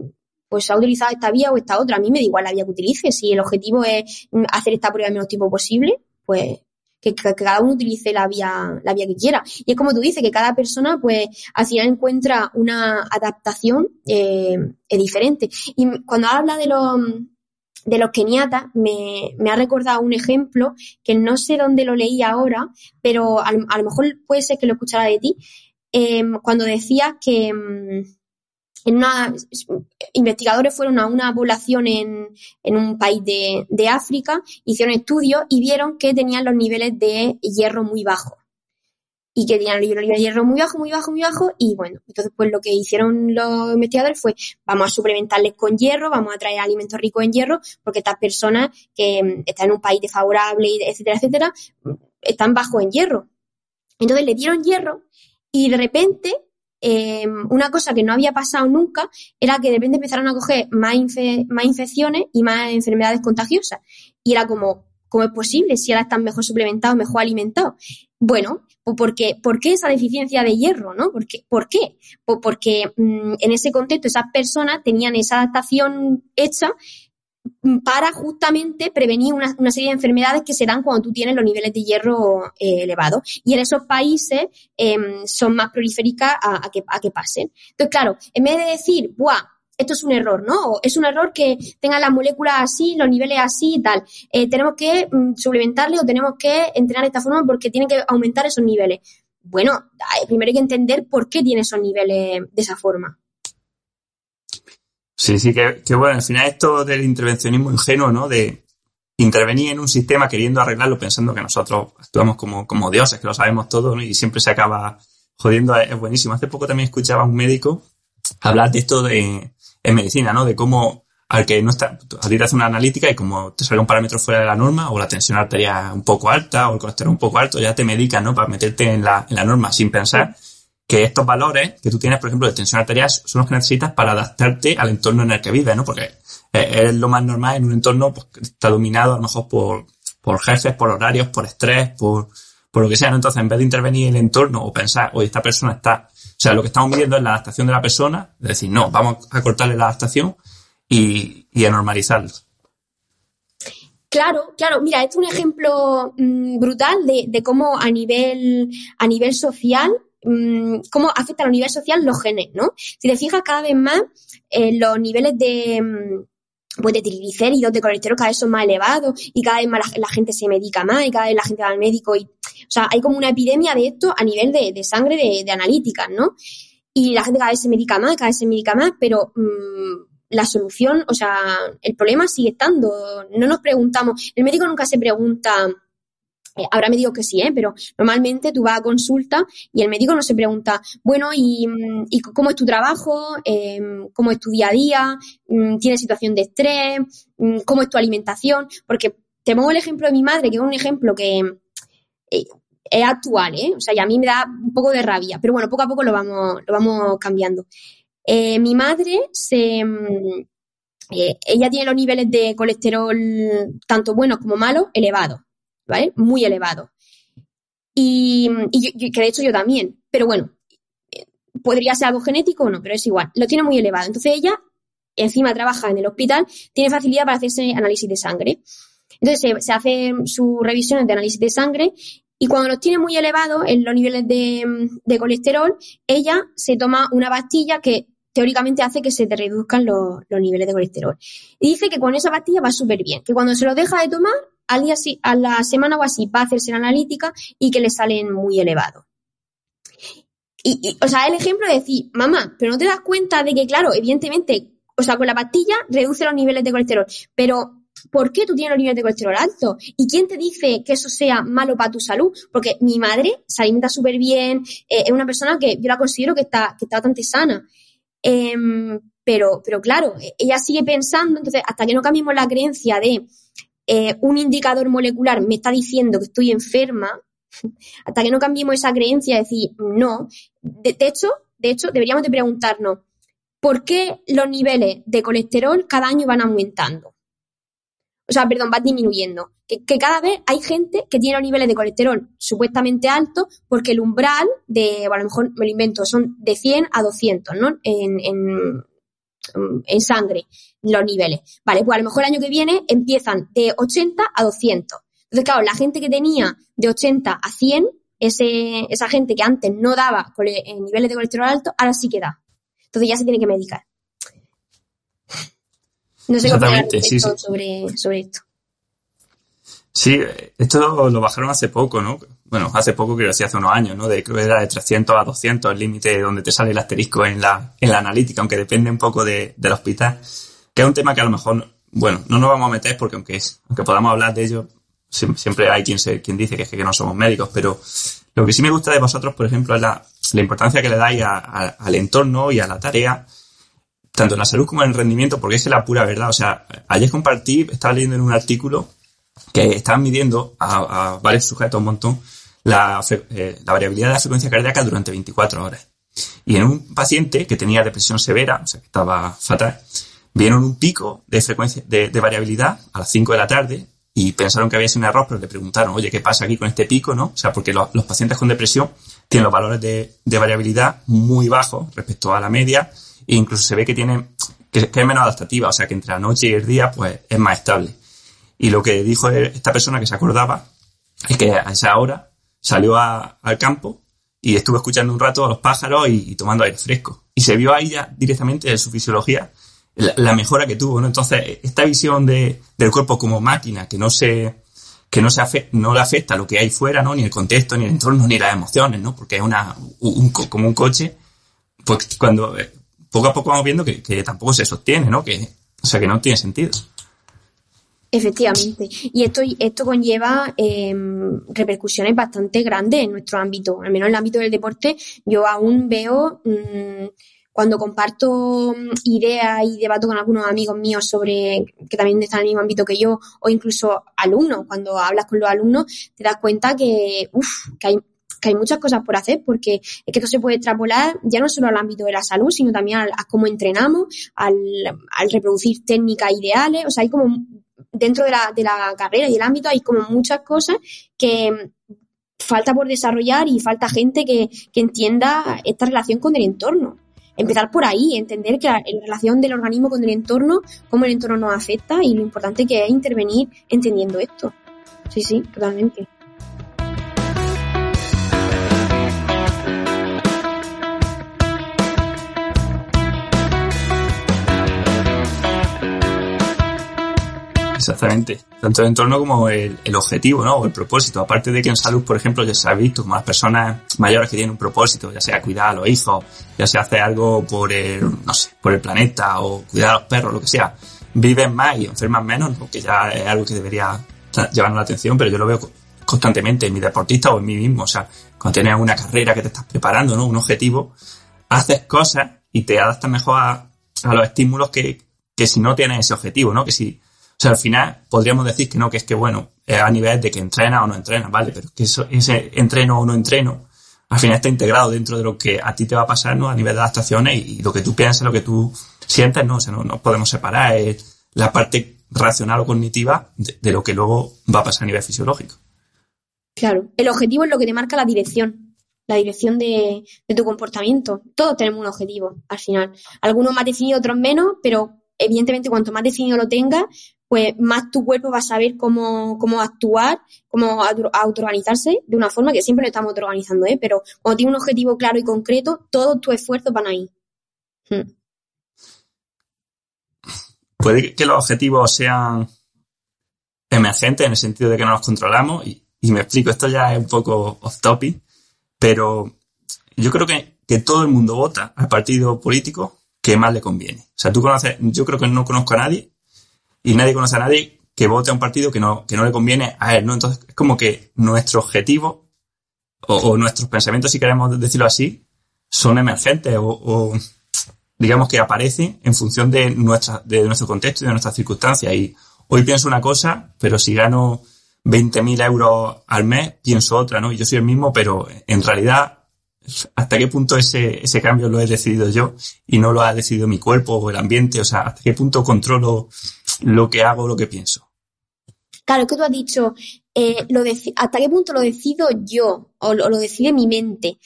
pues ha utilizado esta vía o esta otra. A mí me da igual la vía que utilice. Si el objetivo es hacer esta prueba en menos tiempo posible, pues que, cada uno utilice la vía, la vía que quiera. Y es como tú dices, que cada persona, pues, al final encuentra una adaptación eh, diferente. Y cuando habla de los de los keniatas, me, me, ha recordado un ejemplo que no sé dónde lo leí ahora, pero a, lo mejor puede ser que lo escuchara de ti, eh, cuando decía que, mm, en una, investigadores fueron a una población en, en un país de, de, África, hicieron estudios y vieron que tenían los niveles de hierro muy bajos. Y que tenían los niveles de hierro muy bajos, muy bajos, muy bajos. Y bueno, entonces pues lo que hicieron los investigadores fue, vamos a suplementarles con hierro, vamos a traer alimentos ricos en hierro, porque estas personas que mm, están en un país desfavorable, etcétera, etcétera, están bajos en hierro. Entonces le dieron hierro y de repente eh, una cosa que no había pasado nunca era que de repente empezaron a coger más, infecciones y más enfermedades contagiosas. Y era como, ¿cómo es posible si ahora están mejor suplementados, mejor alimentados? Bueno, porque, ¿por qué esa deficiencia de hierro? ¿no? ¿Por qué? ¿Por qué? Porque mm, en ese contexto esas personas tenían esa adaptación hecha para justamente prevenir una, serie de enfermedades que se dan cuando tú tienes los niveles de hierro eh, elevados. Y en esos países em, son más proliféricas a, que, a que pasen. Entonces, claro, en vez de decir, ¡buah! Esto es un error, ¿no? O es un error que tengan las moléculas así, los niveles así y tal. Eh, tenemos que mm, suplementarle o tenemos que entrenar de esta forma porque tienen que aumentar esos niveles. Bueno, primero hay que entender por qué tiene esos niveles de esa forma. Sí, sí, que, bueno, al final esto del intervencionismo ingenuo, ¿no? De intervenir en un sistema queriendo arreglarlo pensando que nosotros actuamos como, como dioses, que lo sabemos todo, ¿no? Y siempre se acaba jodiendo, es buenísimo. Hace poco también escuchaba a un médico hablar de esto de, en medicina, ¿no? De cómo al que no está, a ti te hace una analítica y como te sale un parámetro fuera de la norma o la tensión arterial un poco alta o el colesterol un poco alto, ya te medican, ¿no? Para meterte en la, en la norma sin pensar que estos valores que tú tienes, por ejemplo, de tensión arterial, son los que necesitas para adaptarte al entorno en el que vives, ¿no? Porque es lo más normal en un entorno pues, que está dominado a lo mejor por, por jefes, por horarios, por estrés, por, por lo que sea, ¿no? Entonces, en vez de intervenir en el entorno o pensar, oye, esta persona está, o sea, lo que estamos midiendo es la adaptación de la persona, es decir, no, vamos a cortarle la adaptación y, y a normalizarlo. Claro, claro. Mira, es un ejemplo mm, brutal de, de, cómo a nivel, a nivel social Mm, cómo afecta al nivel social los genes, ¿no? Si te fijas cada vez más, eh, los niveles de, mm, pues de triglicéridos, de colesterol cada vez son más elevados y cada vez más la, gente se medica más y cada vez la gente va al médico y, o sea, hay como una epidemia de esto a nivel de, sangre de, analíticas, ¿no? Y la gente cada vez se medica más, cada vez se medica más, pero mm, la solución, o sea, el problema sigue estando. No nos preguntamos, el médico nunca se pregunta, eh, ahora me digo que sí, ¿eh? pero normalmente tú vas a consulta y el médico no se pregunta, bueno, ¿y, y cómo es tu trabajo? Eh, ¿Cómo es tu día a día? Mm, ¿Tienes situación de estrés? Mm, ¿Cómo es tu alimentación? Porque te pongo el ejemplo de mi madre, que es un ejemplo que eh, es actual, ¿eh? O sea, y a mí me da un poco de rabia, pero bueno, poco a poco lo vamos, lo vamos cambiando. Eh, mi madre se... Mm, ella tiene los niveles de colesterol tanto buenos como malos elevados. ¿Vale? Muy elevado. Y, que de hecho yo también, pero bueno, podría ser algo genético o no, pero es igual, lo tiene muy elevado. Entonces ella, encima trabaja en el hospital, tiene facilidad para hacerse análisis de sangre. Entonces se, se hacen sus revisiones de análisis de sangre y cuando los tiene muy elevados en los niveles de, de, colesterol, ella se toma una pastilla que teóricamente hace que se te reduzcan los, los niveles de colesterol. Y dice que con esa pastilla va súper bien, que cuando se lo deja de tomar, a la semana o así va a hacerse la analítica y que le salen muy elevados. Y, o sea, el ejemplo de decir, mamá, pero no te das cuenta de que, claro, evidentemente, o sea, con la pastilla reduce los niveles de colesterol, pero ¿por qué tú tienes los niveles de colesterol altos? ¿Y quién te dice que eso sea malo para tu salud? Porque mi madre se alimenta súper bien, eh, es una persona que yo la considero que está, que está bastante sana. Em, pero, pero claro, ella sigue pensando, entonces, hasta que no cambiemos la creencia de eh, un indicador molecular me está diciendo que estoy enferma, hasta que no cambiemos esa creencia, decir, no. De, hecho, de hecho, deberíamos de preguntarnos, ¿por qué los niveles de colesterol cada año van aumentando? O sea, perdón, van disminuyendo. Que, cada vez hay gente que tiene los niveles de colesterol supuestamente altos porque el umbral de, o a lo mejor me lo invento, son de 100 a 200, ¿no? En, en, en sangre, los niveles. Vale, pues a lo mejor el año que viene empiezan de 80 a 200. Entonces, claro, la gente que tenía de 80 a 100, ese, esa gente que antes no daba niveles de colesterol alto, ahora sí que da. Entonces ya se tiene que medicar. No sé cómo sí, Sobre, sobre esto. Sí, esto lo bajaron hace poco, ¿no? Bueno, hace poco, creo que hace unos años, ¿no? De, que era de 300 a 200 el límite donde te sale el asterisco en la, en la analítica, aunque depende un poco de, del hospital. Que es un tema que a lo mejor, bueno, no nos vamos a meter porque aunque, aunque podamos hablar de ello, siempre hay quien, se, quien dice que, es que no somos médicos, pero lo que sí me gusta de vosotros, por ejemplo, es la, la importancia que le dais al entorno y a la tarea, tanto en la salud como en el rendimiento, porque es la pura verdad. O sea, ayer compartí, estaba leyendo en un artículo que estaban midiendo a, varios sujetos un montón la, eh, la variabilidad de la frecuencia cardíaca durante 24 horas. Y en un paciente que tenía depresión severa, o sea, que estaba fatal, vieron un pico de frecuencia, de, variabilidad a las 5 de la tarde y pensaron que había sido un error, pero le preguntaron, oye, ¿qué pasa aquí con este pico? ¿no? O sea, porque los, pacientes con depresión tienen los valores de, variabilidad muy bajos respecto a la media e incluso se ve que tienen, que, es menos adaptativa, o sea, que entre la noche y el día, pues es más estable. Y lo que dijo esta persona que se acordaba es que a esa hora salió al campo y estuvo escuchando un rato a los pájaros y, tomando aire fresco. Y se vio ahí ya directamente en su fisiología la, mejora que tuvo, ¿no? Entonces, esta visión de, del cuerpo como máquina que no se, que no se no le afecta lo que hay fuera, ¿no? Ni el contexto, ni el entorno, ni las emociones, ¿no? Porque es una, un, como un coche, pues cuando eh, poco a poco vamos viendo que, que tampoco se sostiene, ¿no? Que, o sea, que no tiene sentido. Efectivamente. Y esto, esto conlleva em, repercusiones bastante grandes en nuestro ámbito. Al menos en el ámbito del deporte, yo aún veo mm, cuando comparto mm, ideas y debato con algunos amigos míos sobre que también están en el mismo ámbito que yo, o incluso alumnos, cuando hablas con los alumnos, te das cuenta que, uf, que hay que muchas cosas por hacer porque es que esto se puede extrapolar ya no solo al ámbito de la salud, sino también a, cómo entrenamos, al, al, reproducir técnicas ideales, o sea, hay como dentro de la, de la carrera y el ámbito hay como muchas cosas que falta por desarrollar y falta gente que entienda esta relación con el entorno empezar por ahí, entender que la, relación del organismo con el entorno, cómo el entorno nos afecta y lo importante que es intervenir entendiendo esto. Sí, sí, totalmente. Exactamente. Tanto el entorno como el, objetivo, ¿no? O el propósito. Aparte de que en salud, por ejemplo, ya se ha visto como las personas mayores que tienen un propósito, ya sea cuidar a los hijos, ya sea hacer algo por el, no sé, por el planeta o cuidar a los perros, lo que sea, viven más y enferman menos, porque ya es algo que debería llevarnos la atención, pero yo lo veo constantemente en mi deportista o en mí mismo. O sea, cuando tienes una carrera que te estás preparando, ¿no? Un objetivo, haces cosas y te adaptas mejor a, a los estímulos que, que si no tienes ese objetivo, ¿no? Que si sea, al final podríamos decir que no, que es que bueno, a nivel de que entrena o no entrena, ¿vale? Pero que eso, ese entreno o no entreno, al final está integrado dentro de lo que a ti te va a pasar, ¿no? A nivel de adaptaciones y, lo que tú piensas, lo que tú sientes, ¿no? O sea, no, no podemos separar es la parte racional o cognitiva de, lo que luego va a pasar a nivel fisiológico. Claro, el objetivo es lo que te marca la dirección, la dirección de, de tu comportamiento. Todos tenemos un objetivo al final. Algunos más definidos, otros menos, pero evidentemente cuanto más definido lo tengas, pues más tu cuerpo va a saber cómo, cómo actuar, cómo autoorganizarse de una forma que siempre lo estamos autoorganizando, ¿eh? Pero cuando tienes un objetivo claro y concreto, todos tus esfuerzos van ahí. Hmm. Puede que los objetivos sean emergentes en el sentido de que no los controlamos y, me explico, esto ya es un poco off topic, pero yo creo que, que todo el mundo vota al partido político que más le conviene. O sea, tú conoces, yo creo que no conozco a nadie y nadie conoce a nadie que vote a un partido que no, que no le conviene a él, ¿no? Entonces, es como que nuestro objetivo o, nuestros pensamientos, si queremos decirlo así, son emergentes o, digamos que aparecen en función de nuestra, de nuestro contexto y de nuestras circunstancias y hoy pienso una cosa, pero si gano 20.000 euros al mes, pienso otra, ¿no? Y yo soy el mismo, pero en realidad, ¿hasta qué punto ese, ese cambio lo he decidido yo y no lo ha decidido mi cuerpo o el ambiente? O sea, ¿hasta qué punto controlo lo que hago, lo que pienso? Claro, que tú has dicho, eh, ¿hasta qué punto lo decido yo o lo, decide mi mente?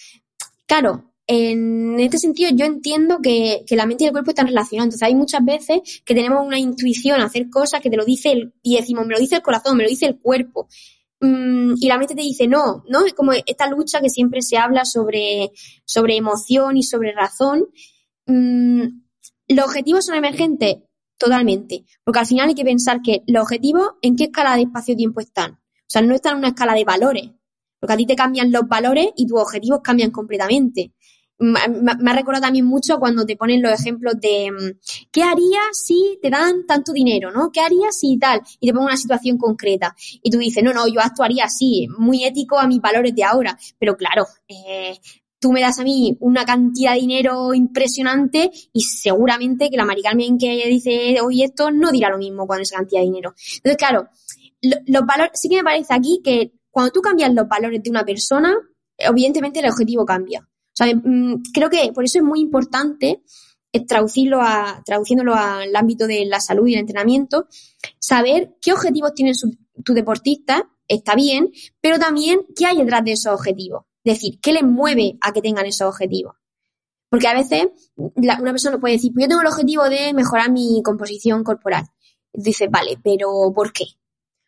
Claro, en este sentido yo entiendo que, la mente y el cuerpo están relacionados. Entonces hay muchas veces que tenemos una intuición a hacer cosas que te lo dice el, y decimos, me lo dice el corazón, me lo dice el cuerpo. Mm, y la mente te dice no, ¿no? Es como esta lucha que siempre se habla sobre, sobre emoción y sobre razón. Mm, ¿Los objetivos son emergentes? Totalmente. Porque al final hay que pensar que los objetivos, ¿en qué escala de espacio-tiempo están? O sea, no están en una escala de valores. Porque a ti te cambian los valores y tus objetivos cambian completamente me, ha recordado también mucho cuando te ponen los ejemplos de mm, ¿qué harías si te dan tanto dinero? ¿no? ¿Qué harías si tal? Y te pongo una situación concreta. Y tú dices, no, no, yo actuaría así, muy ético a mis valores de ahora. Pero claro, eh, tú me das a mí una cantidad de dinero impresionante y seguramente que la Mari Carmen que dice hoy esto no dirá lo mismo con esa cantidad de dinero. Entonces, claro, los valores, sí que me parece aquí que cuando tú cambias los valores de una persona, evidentemente el objetivo cambia. Mm, creo que por eso es muy importante eh, traducirlo a, traduciéndolo al ámbito de la salud y el entrenamiento, saber qué objetivos tiene tu deportista, está bien, pero también qué hay detrás de esos objetivos. Decir, qué les mueve a que tengan esos objetivos. Porque a veces una persona puede decir, pues yo tengo el objetivo de mejorar mi composición corporal. Dices, vale, pero ¿por qué?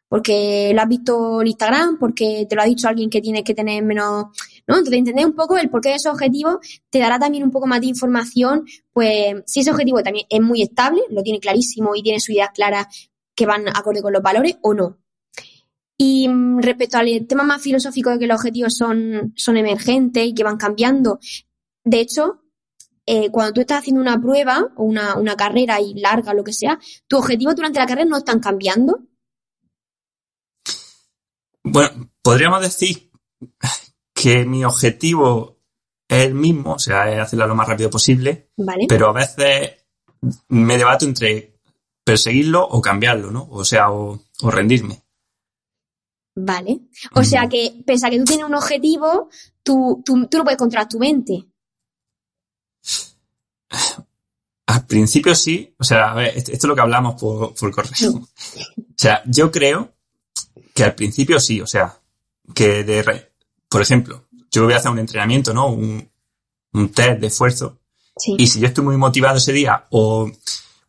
Porque lo has visto en Instagram, porque te lo ha dicho alguien que tienes que tener menos ¿no? Entonces, entender un poco el porqué de esos objetivos te dará también un poco más de información, pues si ese objetivo también es muy estable, lo tiene clarísimo y tiene sus ideas claras que van acorde con los valores o no. Y mm, respecto al tema más filosófico de que los objetivos son, son emergentes y que van cambiando, de hecho, eh, cuando tú estás haciendo una prueba o una, una carrera y larga lo que sea, tus objetivos durante la carrera no están cambiando. Bueno, podríamos decir que mi objetivo es el mismo, o sea, es hacerlo lo más rápido posible, pero a veces me debato entre perseguirlo o cambiarlo, ¿no? O sea, o, rendirme. Vale. O sea que, pese a que tú tienes un objetivo, tú, tú, tú no puedes controlar tu mente. Al principio sí, o sea, a ver, esto es lo que hablamos por, por correo. O sea, yo creo que al principio sí, o sea, que de, por ejemplo, yo voy a hacer un entrenamiento, ¿no? Un, test de esfuerzo. Y si yo estoy muy motivado ese día o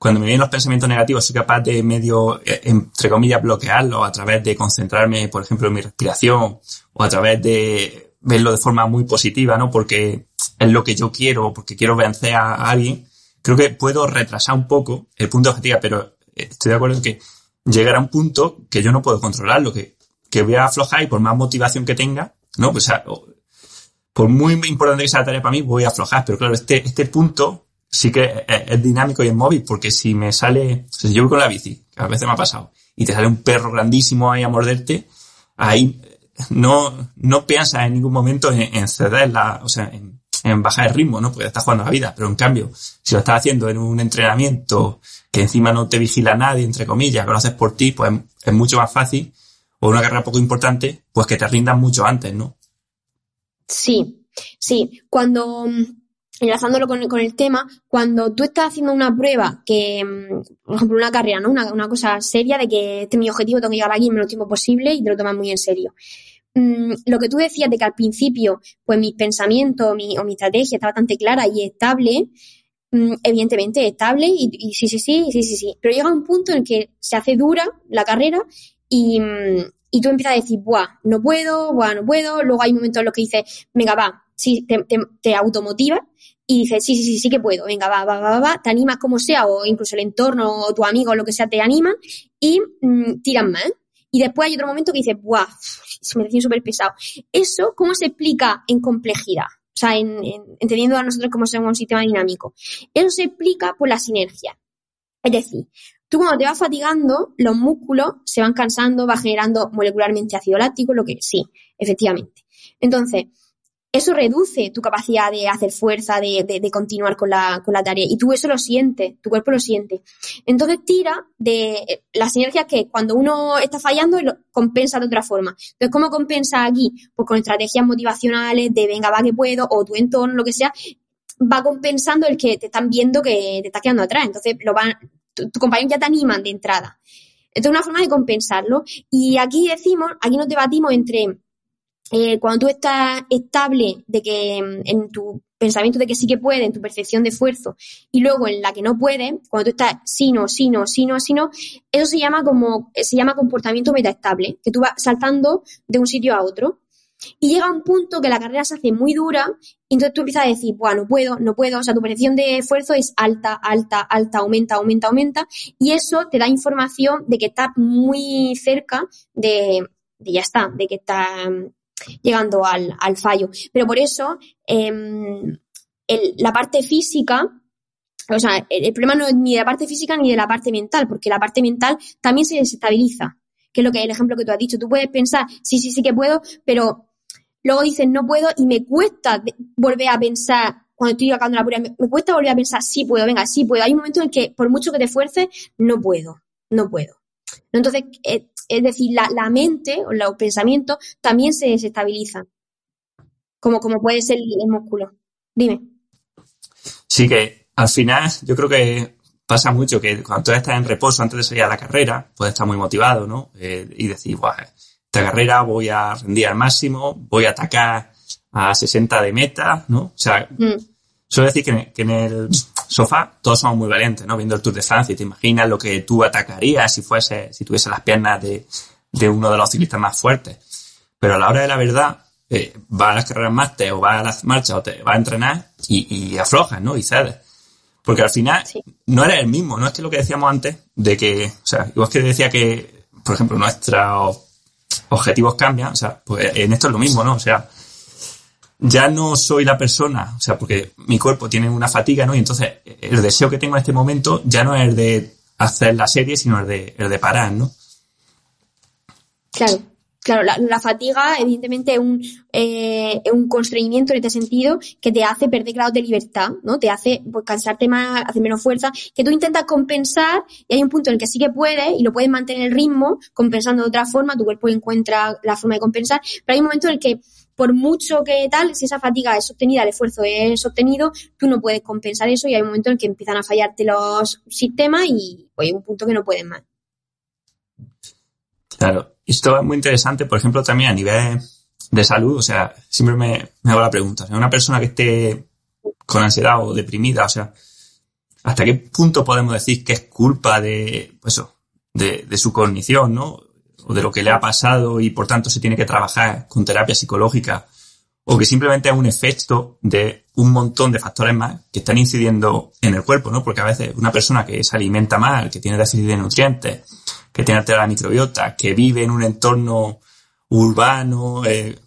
cuando me vienen los pensamientos negativos soy capaz de medio, eh, entre comillas, bloquearlo a través de concentrarme, por ejemplo, en mi respiración o a través de verlo de forma muy positiva, ¿no? Porque es lo que yo quiero, porque quiero vencer a alguien. Creo que puedo retrasar un poco el punto de objetivo, pero estoy de acuerdo en que llegará un punto que yo no puedo controlarlo, que, que voy a aflojar y por más motivación que tenga, ¿no? Pues, por muy importante que sea la tarea para mí, voy a aflojar. Pero claro, este, este punto sí que es, dinámico y es móvil, porque si me sale, si yo voy con la bici, que a veces me ha pasado, y te sale un perro grandísimo ahí a morderte, ahí no, no piensas en ningún momento en, ceder la, o sea, en, bajar el ritmo, ¿no? Porque estás jugando la vida. Pero en cambio, si lo estás haciendo en un entrenamiento que encima no te vigila nadie, entre comillas, que lo haces por ti, pues es mucho más fácil o una carrera poco importante, pues que te rindan mucho antes, ¿no? Sí, sí. Cuando, enlazándolo con, el tema, cuando tú estás haciendo una prueba que, mm, por ejemplo, una carrera, ¿no? Una, cosa seria de que este es mi objetivo, tengo que llegar aquí en menos tiempo posible y te lo tomas muy en serio. Mm, lo que tú decías de que al principio, pues mis pensamientos mi, o mi estrategia está bastante clara y estable, evidentemente estable y, sí, sí, sí, sí, sí, sí. Pero llega un punto en el que se hace dura la carrera y, y tú empiezas a decir, buah, no puedo, buah, no puedo. Luego hay momentos en los que dices, venga, va, sí, te, te, te automotivas y dices, sí, sí, sí, sí que puedo, venga, va, va, va, va, te animas como sea, o incluso el entorno, o tu amigo, o lo que sea, te animan y mm, tiran más. Y después hay otro momento que dices, buah, se me decía súper pesado. Eso, ¿cómo se explica en complejidad? O sea, en, entendiendo a nosotros como somos un sistema dinámico. Eso se explica por la sinergia. Es decir, Tú cuando te vas fatigando, los músculos se van cansando, va generando molecularmente ácido láctico, lo que sí, efectivamente. Entonces, eso reduce tu capacidad de hacer fuerza, de, de, continuar con la, con la tarea. Y tú eso lo sientes, tu cuerpo lo siente. Entonces tira de las sinergias que cuando uno está fallando lo compensa de otra forma. Entonces, ¿cómo compensa aquí? Pues con estrategias motivacionales de venga, va que puedo, o tu entorno, lo que sea, va compensando el que te están viendo que te estás quedando atrás. Entonces, lo van, tu, tu compañero ya te animan de entrada. Entonces, una forma de compensarlo. Y aquí decimos, aquí nos debatimos entre eh, cuando tú estás estable de que mm, en tu pensamiento de que sí que puede, en tu percepción de esfuerzo, y luego en la que no puede, cuando tú estás sí, no, sí, no, sí, no, sí, no, eso se llama como, se llama comportamiento metaestable, que tú vas saltando de un sitio a otro. Y llega un punto que la carrera se hace muy dura, y entonces tú empiezas a decir, bueno, no puedo, no puedo, o sea, tu percepción de esfuerzo es alta, alta, alta, aumenta, aumenta, aumenta, y eso te da información de que estás muy cerca de, de ya está, de que estás llegando al, al fallo. Pero por eso, em, la parte física, o sea, el, problema no es ni de la parte física ni de la parte mental, porque la parte mental también se desestabiliza, que es lo que el ejemplo que tú has dicho. Tú puedes pensar, sí, sí, sí que puedo, pero luego dices, no puedo y me cuesta volver a pensar cuando estoy acabando la prueba, me, me, cuesta volver a pensar, sí puedo, venga, sí puedo. Hay un momento en el que, por mucho que te esfuerces, no puedo, no puedo. Entonces, eh, es decir, la, la mente o los pensamientos también se desestabilizan, como, como puede ser el, músculo. Dime. Sí, que al final yo creo que pasa mucho que cuando tú estás en reposo antes de salir a la carrera, puedes estar muy motivado, ¿no? Eh, y decir, Buah, esta carrera voy a rendir al máximo, voy a atacar a 60 de meta, ¿no? O sea, mm. Suelo decir que, que en el sofá, todos somos muy valientes, ¿no? Viendo el Tour de Francia y te imaginas lo que tú atacarías si fuese, si tuviese las piernas de, de uno de los ciclistas más fuertes. Pero a la hora de la verdad, eh, va a las carreras máster o va a las marchas o te va a entrenar y, y aflojas, ¿no? Y cedes. Porque al final no eres el mismo, no es que lo que decíamos antes, de que, o sea, igual que decía que, por ejemplo, nuestros objetivos cambian, o sea, pues en esto es lo mismo, ¿no? O sea, ya no soy la persona, o sea, porque mi cuerpo tiene una fatiga, ¿no? Y entonces el deseo que tengo en este momento ya no es el de hacer la serie, sino el de, el de parar, ¿no? Claro, claro, la, fatiga evidentemente es un, eh, un constreñimiento en este sentido que te hace perder grados de libertad, ¿no? Te hace pues, cansarte más, hacer menos fuerza, que tú intentas compensar y hay un punto en el que sí que puedes y lo puedes mantener el ritmo compensando de otra forma, tu cuerpo encuentra la forma de compensar, pero hay un momento en el que por mucho que tal, si esa fatiga es sostenida, el esfuerzo es sostenido, tú no puedes compensar eso y hay un momento en que empiezan a fallarte los sistemas y pues, hay un punto que no puedes más. Claro, esto es muy interesante, por ejemplo, también a nivel de salud, o sea, siempre me, hago la pregunta, una persona que esté con ansiedad o deprimida, o sea, ¿hasta qué punto podemos decir que es culpa de, pues de, de su cognición, ¿no? o de lo que le ha pasado y por tanto se tiene que trabajar con terapia psicológica o que simplemente es un efecto de un montón de factores más que están incidiendo en el cuerpo, ¿no? Porque a veces una persona que se alimenta mal, que tiene déficit de nutrientes, que tiene alterada microbiota, que vive en un entorno urbano, eh,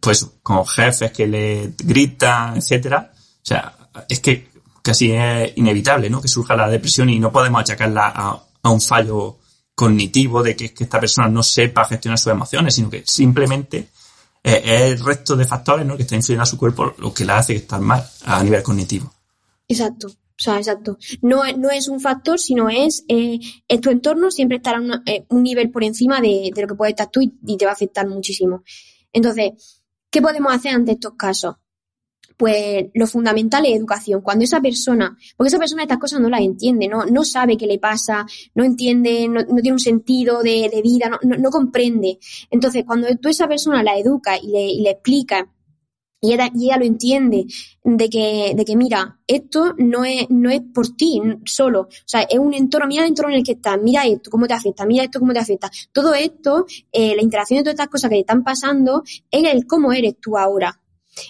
pues con jefes que le gritan, etcétera, o sea, es que casi es inevitable, ¿no? Que surja la depresión y no podemos achacarla a, un fallo cognitivo de que, que esta persona no sepa gestionar sus emociones, sino que simplemente es el resto de factores ¿no? que está influyendo a su cuerpo lo que la hace estar mal a nivel cognitivo. Exacto. O sea, exacto. No, no es un factor, sino es, eh, tu entorno siempre estará eh, un nivel por encima de, lo que puede estar tú y, y, te va a afectar muchísimo. Entonces, ¿qué podemos hacer ante estos casos? Pues lo fundamental es educación. Cuando esa persona, porque esa persona estas cosas no las entiende, no, no sabe qué le pasa, no entiende, no, tiene un sentido de, de vida, no, no, comprende. Entonces, cuando tú esa persona la educa y le, y le explica y ella, y ella, lo entiende de que, de que mira, esto no es, no es por ti solo. O sea, es un entorno, mira el entorno en el que estás, mira esto, cómo te afecta, mira esto, cómo te afecta. Todo esto, eh, la interacción de todas estas cosas que te están pasando, es el cómo eres tú ahora.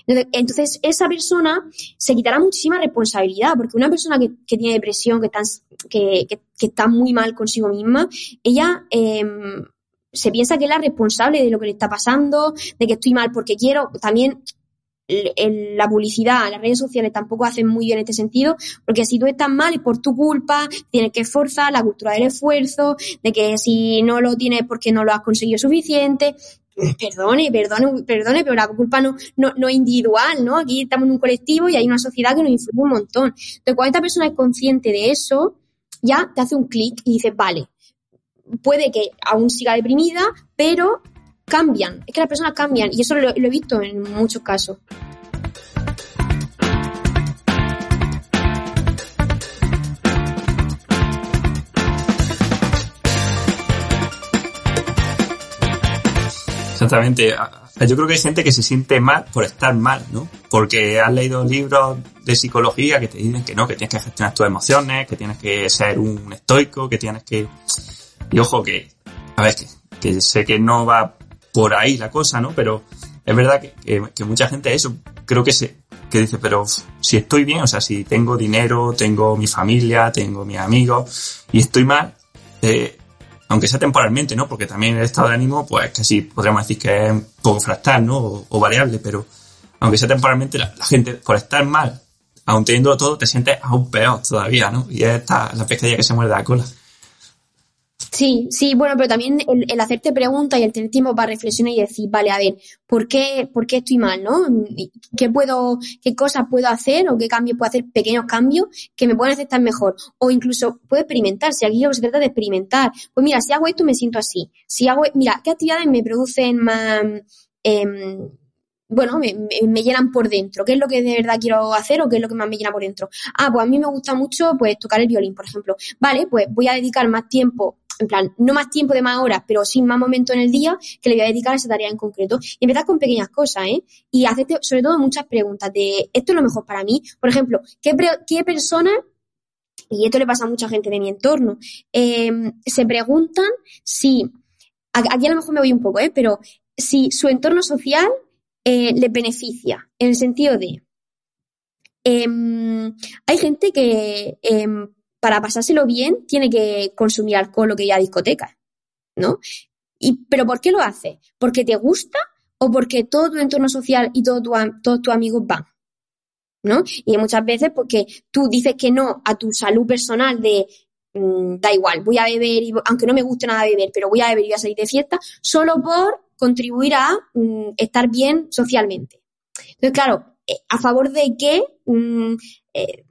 Entonces, esa persona se quitará muchísima responsabilidad, porque una persona que, tiene depresión, que está, que, está muy mal consigo misma, ella em, se piensa que es la responsable de lo que le está pasando, de que estoy mal porque quiero. También la publicidad, las redes sociales tampoco hacen muy bien en este sentido, porque si tú estás mal es por tu culpa, tienes que esforzar la cultura del esfuerzo, de que si no lo tienes porque no lo has conseguido suficiente, perdone, perdone, perdone, pero la culpa no, no, no es individual, ¿no? Aquí estamos en un colectivo y hay una sociedad que nos influye un montón. Entonces, cuando esta persona es consciente de eso, ya te hace un clic y dices, vale, puede que aún siga deprimida, pero cambian. Es que las personas cambian y eso lo, lo he visto en muchos casos. Exactamente. Yo creo que hay gente que se siente mal por estar mal, ¿no? Porque has leído libros de psicología que te dicen que no, que tienes que gestionar tus emociones, que tienes que ser un estoico, que tienes que... Y ojo que, a ver, que, que sé que no va por ahí la cosa, ¿no? Pero es verdad que, que, mucha gente eso, creo que se, que dice, pero si estoy bien, o sea, si tengo dinero, tengo mi familia, tengo mis amigos y estoy mal, eh, aunque sea temporalmente, ¿no? Porque también el estado de ánimo, pues casi podríamos decir que es un poco fractal, ¿no? O, variable, pero aunque sea temporalmente, la, gente, por estar mal, aun teniendo todo, te sientes aún peor todavía, ¿no? Y es esta, la pescadilla que se muerde la cola. Sí, sí, bueno, pero también el, hacerte preguntas y el tener tiempo para reflexionar y decir, vale, a ver, ¿por qué, por qué estoy mal, no? ¿Qué puedo, qué cosas puedo hacer o qué cambios puedo hacer, pequeños cambios que me puedan estar mejor? O incluso puedo experimentar, si aquí lo que se trata de experimentar. Pues mira, si hago esto me siento así. Si hago, mira, ¿qué actividades me producen más, eh, bueno, me, me, llenan por dentro. ¿Qué es lo que de verdad quiero hacer o qué es lo que más me llena por dentro? Ah, pues a mí me gusta mucho pues tocar el violín, por ejemplo. Vale, pues voy a dedicar más tiempo en plan, no más tiempo de más horas, pero sin más momento en el día que le voy a dedicar a esa tarea en concreto. Y empezar con pequeñas cosas, ¿eh? Y hacerte, sobre todo, muchas preguntas de, ¿esto es lo mejor para mí? Por ejemplo, ¿qué, qué persona y esto le pasa a mucha gente de mi entorno, em, se preguntan si, aquí a lo mejor me voy un poco, ¿eh? Pero si su entorno social eh, les beneficia, en el sentido de, em, hay gente que em, para pasárselo bien tiene que consumir alcohol o que ir a discotecas, ¿no? Y, ¿Pero por qué lo hace? ¿Porque te gusta o porque todo tu entorno social y todo tu, todos tus amigos van? ¿No? Y muchas veces porque tú dices que no a tu salud personal de mm, da igual, voy a beber, y, aunque no me guste nada beber, pero voy a beber y voy a salir de fiesta, solo por contribuir a mm, estar bien socialmente. Entonces, claro, eh, ¿a favor de qué? Mm, eh,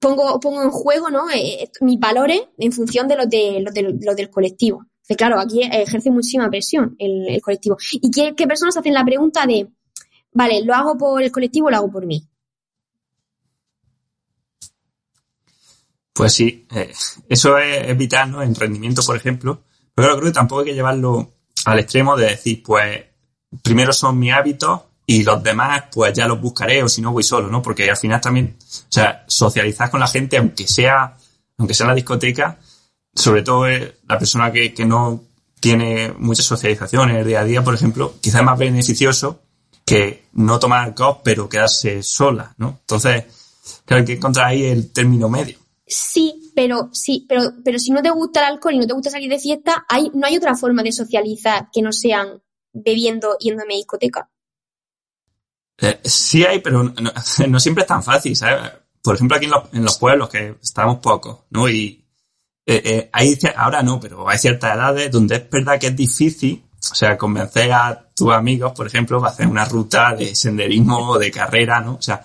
pongo, pongo en juego ¿no? Eh, mis valores en función de los, de, los, de, del colectivo. Que claro, aquí ejerce muchísima presión el, colectivo. ¿Y qué, personas hacen la pregunta de, vale, ¿lo hago por el colectivo o lo hago por mí? Pues sí, eh, eso es, vital, ¿no? En rendimiento, por ejemplo. Pero creo que tampoco hay que llevarlo al extremo de decir, pues, primero son mis hábitos y los demás pues ya los buscaré o si no voy solo, ¿no? Porque al final también, o sea, socializar con la gente, aunque sea, aunque sea en la discoteca, sobre todo eh, la persona que, que no tiene mucha socialización en el día a día, por ejemplo, quizás es más beneficioso que no tomar alcohol pero quedarse sola, ¿no? Entonces, creo que encontrar ahí el término medio. Sí, pero sí, pero, pero si no te gusta el alcohol y no te gusta salir de fiesta, hay, no hay otra forma de socializar que no sean bebiendo, yendo a mi discoteca. Eh, sí hay, pero no, siempre es tan fácil, ¿sabes? Por ejemplo, aquí en los, pueblos, que estamos pocos, ¿no? Y eh, eh, ahora no, pero hay ciertas edades donde es verdad que es difícil, o sea, convencer a tus amigos, por ejemplo, a hacer una ruta de senderismo o de carrera, ¿no? O sea,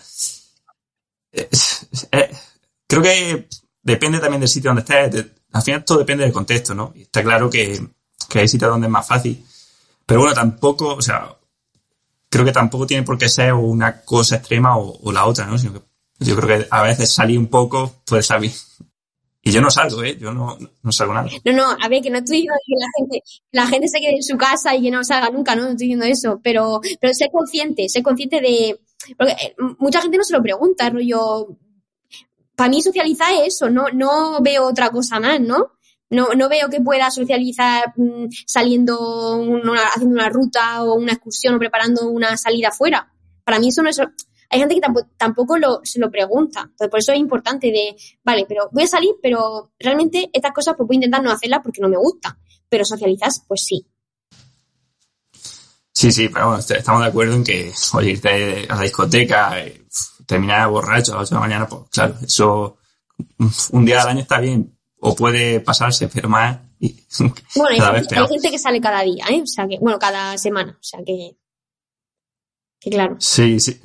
creo que depende también del sitio donde estés. al final todo depende del contexto, ¿no? Está claro que, que hay sitios donde es más fácil. Pero bueno, tampoco, o sea, creo que tampoco tiene por qué ser una cosa extrema o, la otra, ¿no? Sino que yo creo que a veces salir un poco puede salir. Y yo no salgo, ¿eh? Yo no, no salgo nada. No, no, a ver, que no estoy diciendo que la gente, la gente se quede en su casa y que no salga nunca, ¿no? No estoy diciendo eso. Pero, pero sé consciente, sé consciente de... Porque eh, mucha gente no se lo pregunta, rollo... Para mí socializar es eso, no, no veo otra cosa más, ¿no? No, no veo que pueda socializar mm, saliendo, haciendo una ruta o una excursión o preparando una salida afuera. Para mí eso no es... Hay gente que tampoco, lo, se lo pregunta. Entonces, por eso es importante de, vale, pero voy a salir, pero realmente estas cosas pues voy a intentar no hacerlas porque no me gustan. Pero socializas, pues sí. Sí, sí, pero bueno, estamos de acuerdo en que, oye, irte a la discoteca, eh, terminar borracho a las 8 de la mañana, pues claro, eso un día al año está bien, o puede pasarse, pero más bueno, hay, gente, que sale cada día, ¿eh? O sea que, bueno, cada semana, o sea que, que claro. Sí, sí.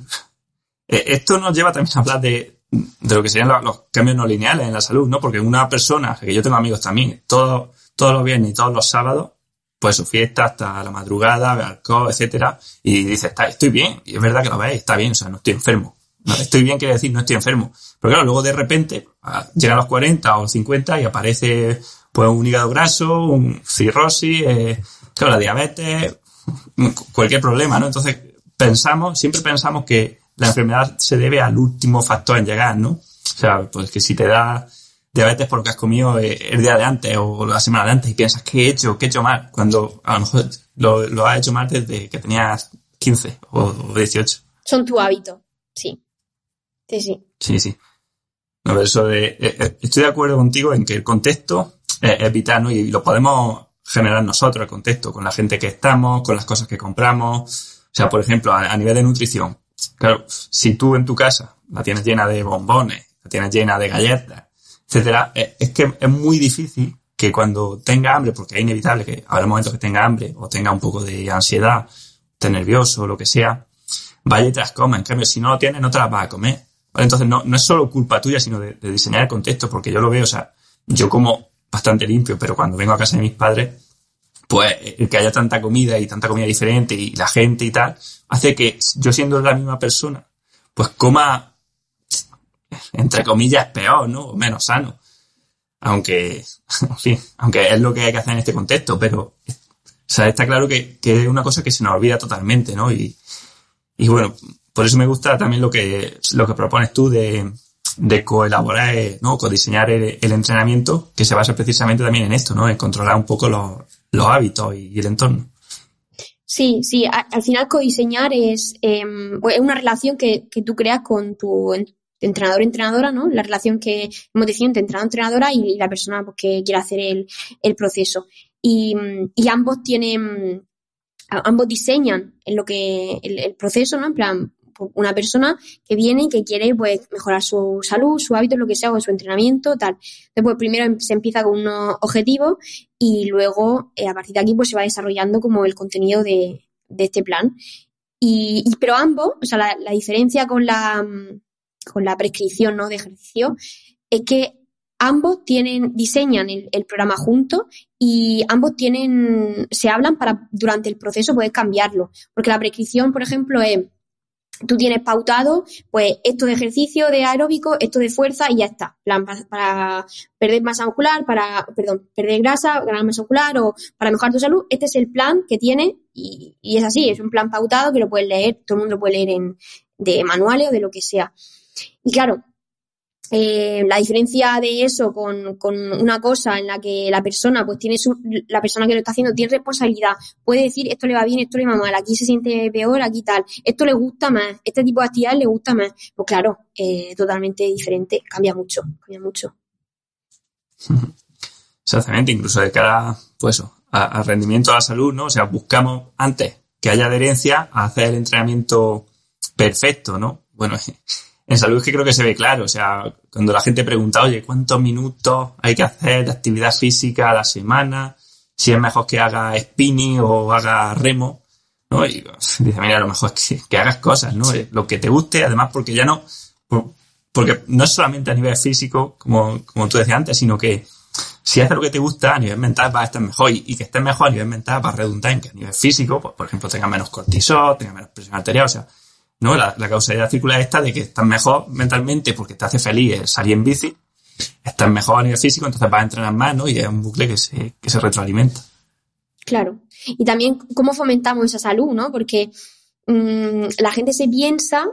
Eh, esto nos lleva también a hablar de, de lo que serían los, cambios no lineales en la salud, ¿no? Porque una persona, que yo tengo amigos también, todos, todos los viernes y todos los sábados, pues su fiesta hasta la madrugada, alcohol, etcétera, y dice, está, estoy bien, y es verdad que lo veis, está bien, o sea, no estoy enfermo. Estoy bien quiere decir no estoy enfermo. Pero claro, luego de repente llega a los 40 o 50 y aparece pues un hígado graso, un cirrosis, eh, claro, la diabetes, cualquier problema, ¿no? Entonces pensamos, siempre pensamos que la enfermedad se debe al último factor en llegar, ¿no? O sea, pues que si te da diabetes porque has comido eh, el día de antes o la semana de antes y piensas, ¿qué he hecho? ¿Qué he hecho mal? Cuando a lo mejor lo, lo has hecho mal desde que tenías 15 o, 18. Son tu hábito, sí. Sí, sí. Sí, sí. No, eso de, eh, eh, estoy de acuerdo contigo en que el contexto es, vital, ¿no? Y lo podemos generar nosotros, el contexto, con la gente que estamos, con las cosas que compramos. O sea, por ejemplo, a nivel de nutrición. Claro, si tú en tu casa la tienes llena de bombones, la tienes llena de galletas, etcétera, eh, es que es muy difícil que cuando tenga hambre, porque es inevitable que habrá momentos que tenga hambre o tenga un poco de ansiedad, esté nervioso o lo que sea, vaya y te las coma. En cambio, si no lo tienes, no te las vas a comer. Entonces, no, no es solo culpa tuya, sino de, diseñar el contexto, porque yo lo veo, o sea, yo como bastante limpio, pero cuando vengo a casa de mis padres, pues el que haya tanta comida y tanta comida diferente y la gente y tal, hace que yo siendo la misma persona, pues coma entre comillas, peor, ¿no? O menos sano. Aunque, en aunque es lo que hay que hacer en este contexto, pero, o sea, está claro que, que es una cosa que se nos olvida totalmente, ¿no? Y, y bueno, por eso me gusta también lo que, lo que propones tú de, de coelaborar, ¿no? Codiseñar el, el, entrenamiento, que se basa precisamente también en esto, ¿no? En controlar un poco los, los hábitos y, el entorno. Sí, sí, al final codiseñar es, eh, una relación que, que, tú creas con tu, entrenador-entrenadora, ¿no? La relación que hemos decidido entre entrenador-entrenadora y la persona pues, que quiere hacer el, el proceso. Y, y, ambos tienen, ambos diseñan en lo que, el, el, proceso, ¿no? En plan, pues, una persona que viene y que quiere pues mejorar su salud, su hábito, lo que sea, o su entrenamiento, tal. Después primero em, se empieza con unos objetivos y luego eh, a partir de aquí pues se va desarrollando como el contenido de, este plan. Y, pero ambos, o sea, la, diferencia con la, con la prescripción ¿no? de ejercicio, es que ambos tienen, diseñan el, programa juntos y ambos tienen, se hablan para durante el proceso poder cambiarlo. Porque la prescripción, por ejemplo, es tú tienes pautado, pues esto de ejercicio de aeróbico, esto de fuerza y ya está. Plan para, perder masa muscular, para, perdón, perder grasa, ganar masa muscular o para mejorar tu salud. Este es el plan que tiene y, y, es así, es un plan pautado que lo puedes leer, todo el mundo lo puede leer en, de manuales o de lo que sea. Y claro, eh, la diferencia de eso con, con, una cosa en la que la persona, pues tiene su, la persona que lo está haciendo tiene responsabilidad, puede decir esto le va bien, esto le va mal, aquí se siente peor, aquí tal, esto le gusta más, este tipo de actividad le gusta más, pues claro, eh, totalmente diferente, cambia mucho, cambia mucho. Exactamente, incluso de cara, pues al rendimiento a la salud, ¿no? O sea, buscamos antes que haya adherencia a hacer el entrenamiento perfecto, ¿no? Bueno, en salud es que creo que se ve claro. O sea, cuando la gente pregunta, oye, ¿cuántos minutos hay que hacer de actividad física a la semana? Si es mejor que haga spinning o haga remo, ¿no? Y dice, mira, lo mejor es que, hagas cosas, ¿no? Lo que te guste, además, porque ya no, porque no es solamente a nivel físico, como, como tú decías antes, sino que si haces lo que te gusta a nivel mental vas a estar mejor y, que estés mejor a nivel mental va a redundar en que a nivel físico, pues, por ejemplo, tenga menos cortisol, tenga menos presión arterial, o sea, ¿no? La, la causalidad circular esta de que estás mejor mentalmente porque te hace feliz salir en bici, estás mejor a nivel físico, entonces vas a entrenar más, ¿no? Y es un bucle que se, que se retroalimenta. Claro. Y también cómo fomentamos esa salud, ¿no? Porque mmm, la gente se piensa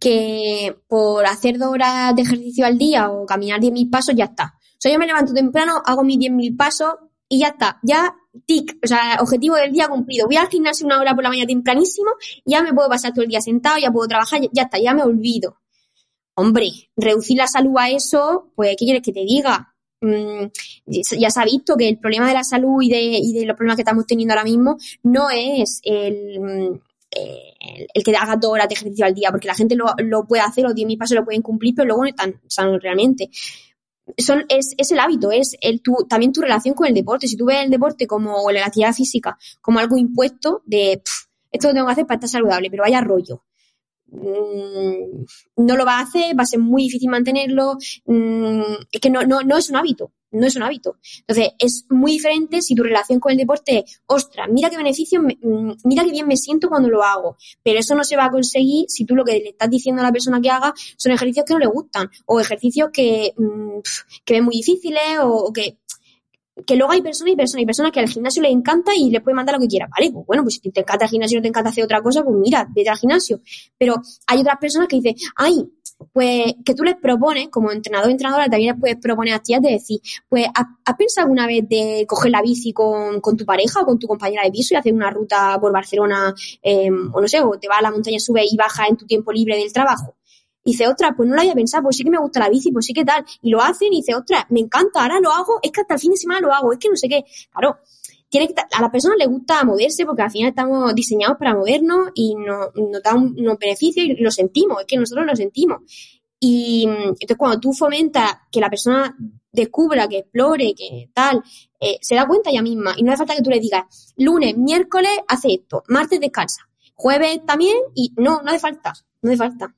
que por hacer dos horas de ejercicio al día o caminar 10.000 pasos ya está. O sea, yo me levanto temprano, hago mis 10.000 pasos y ya está. Ya tic, o sea, objetivo del día cumplido. Voy al gimnasio una hora por la mañana tempranísimo, ya me puedo pasar todo el día sentado, ya puedo trabajar, ya, está, ya me olvido. Hombre, reducir la salud a eso, pues, ¿qué quieres que te diga? Mm, ya se ha visto que el problema de la salud y de, y de los problemas que estamos teniendo ahora mismo no es el, mm, el, que haga dos horas de ejercicio al día, porque la gente lo, lo puede hacer, los 10.000 pasos lo pueden cumplir, pero luego no están sanos realmente. Son, es, es el hábito, es el, tu, también tu relación con el deporte. Si tú ves el deporte como, o la actividad física como algo impuesto de, esto lo tengo que hacer para estar saludable, pero vaya rollo. Mm, no lo va a hacer, va a ser muy difícil mantenerlo, mm, es que no, no, no es un hábito, no es un hábito. Entonces, es muy diferente si tu relación con el deporte es, ostras, mira qué beneficio, mm, mira qué bien me siento cuando lo hago, pero eso no se va a conseguir si tú lo que le estás diciendo a la persona que haga son ejercicios que no le gustan o ejercicios que, que ven muy difíciles o que que luego hay personas y personas y personas que al gimnasio les encanta y les puede mandar lo que quiera. Vale, pues bueno, pues si te encanta el gimnasio y no te encanta hacer otra cosa, pues mira, vete al gimnasio. Pero hay otras personas que dicen, ay, pues que tú les propones, como entrenador o entrenadora, también les puedes proponer a ti de decir, pues, ¿has pensado alguna vez de coger la bici con, con, tu pareja o con tu compañera de piso y hacer una ruta por Barcelona, eh, o no sé, o te vas a la montaña, sube y baja en tu tiempo libre del trabajo? Y dice, otra, pues no lo había pensado, pues sí que me gusta la bici, pues sí que tal. Y lo hacen y dice, otra, me encanta, ahora lo hago, es que hasta el fin de semana lo hago, es que no sé qué. Claro, tiene que, a la persona le gusta moverse porque al final estamos diseñados para movernos y nos, nos da unos beneficios y lo sentimos, es que nosotros lo sentimos. Y entonces cuando tú fomentas que la persona descubra, que explore, que tal, eh, se da cuenta ella misma y no hace falta que tú le digas, lunes, miércoles hace esto, martes descansa, jueves también y no, no hace falta, no hace falta.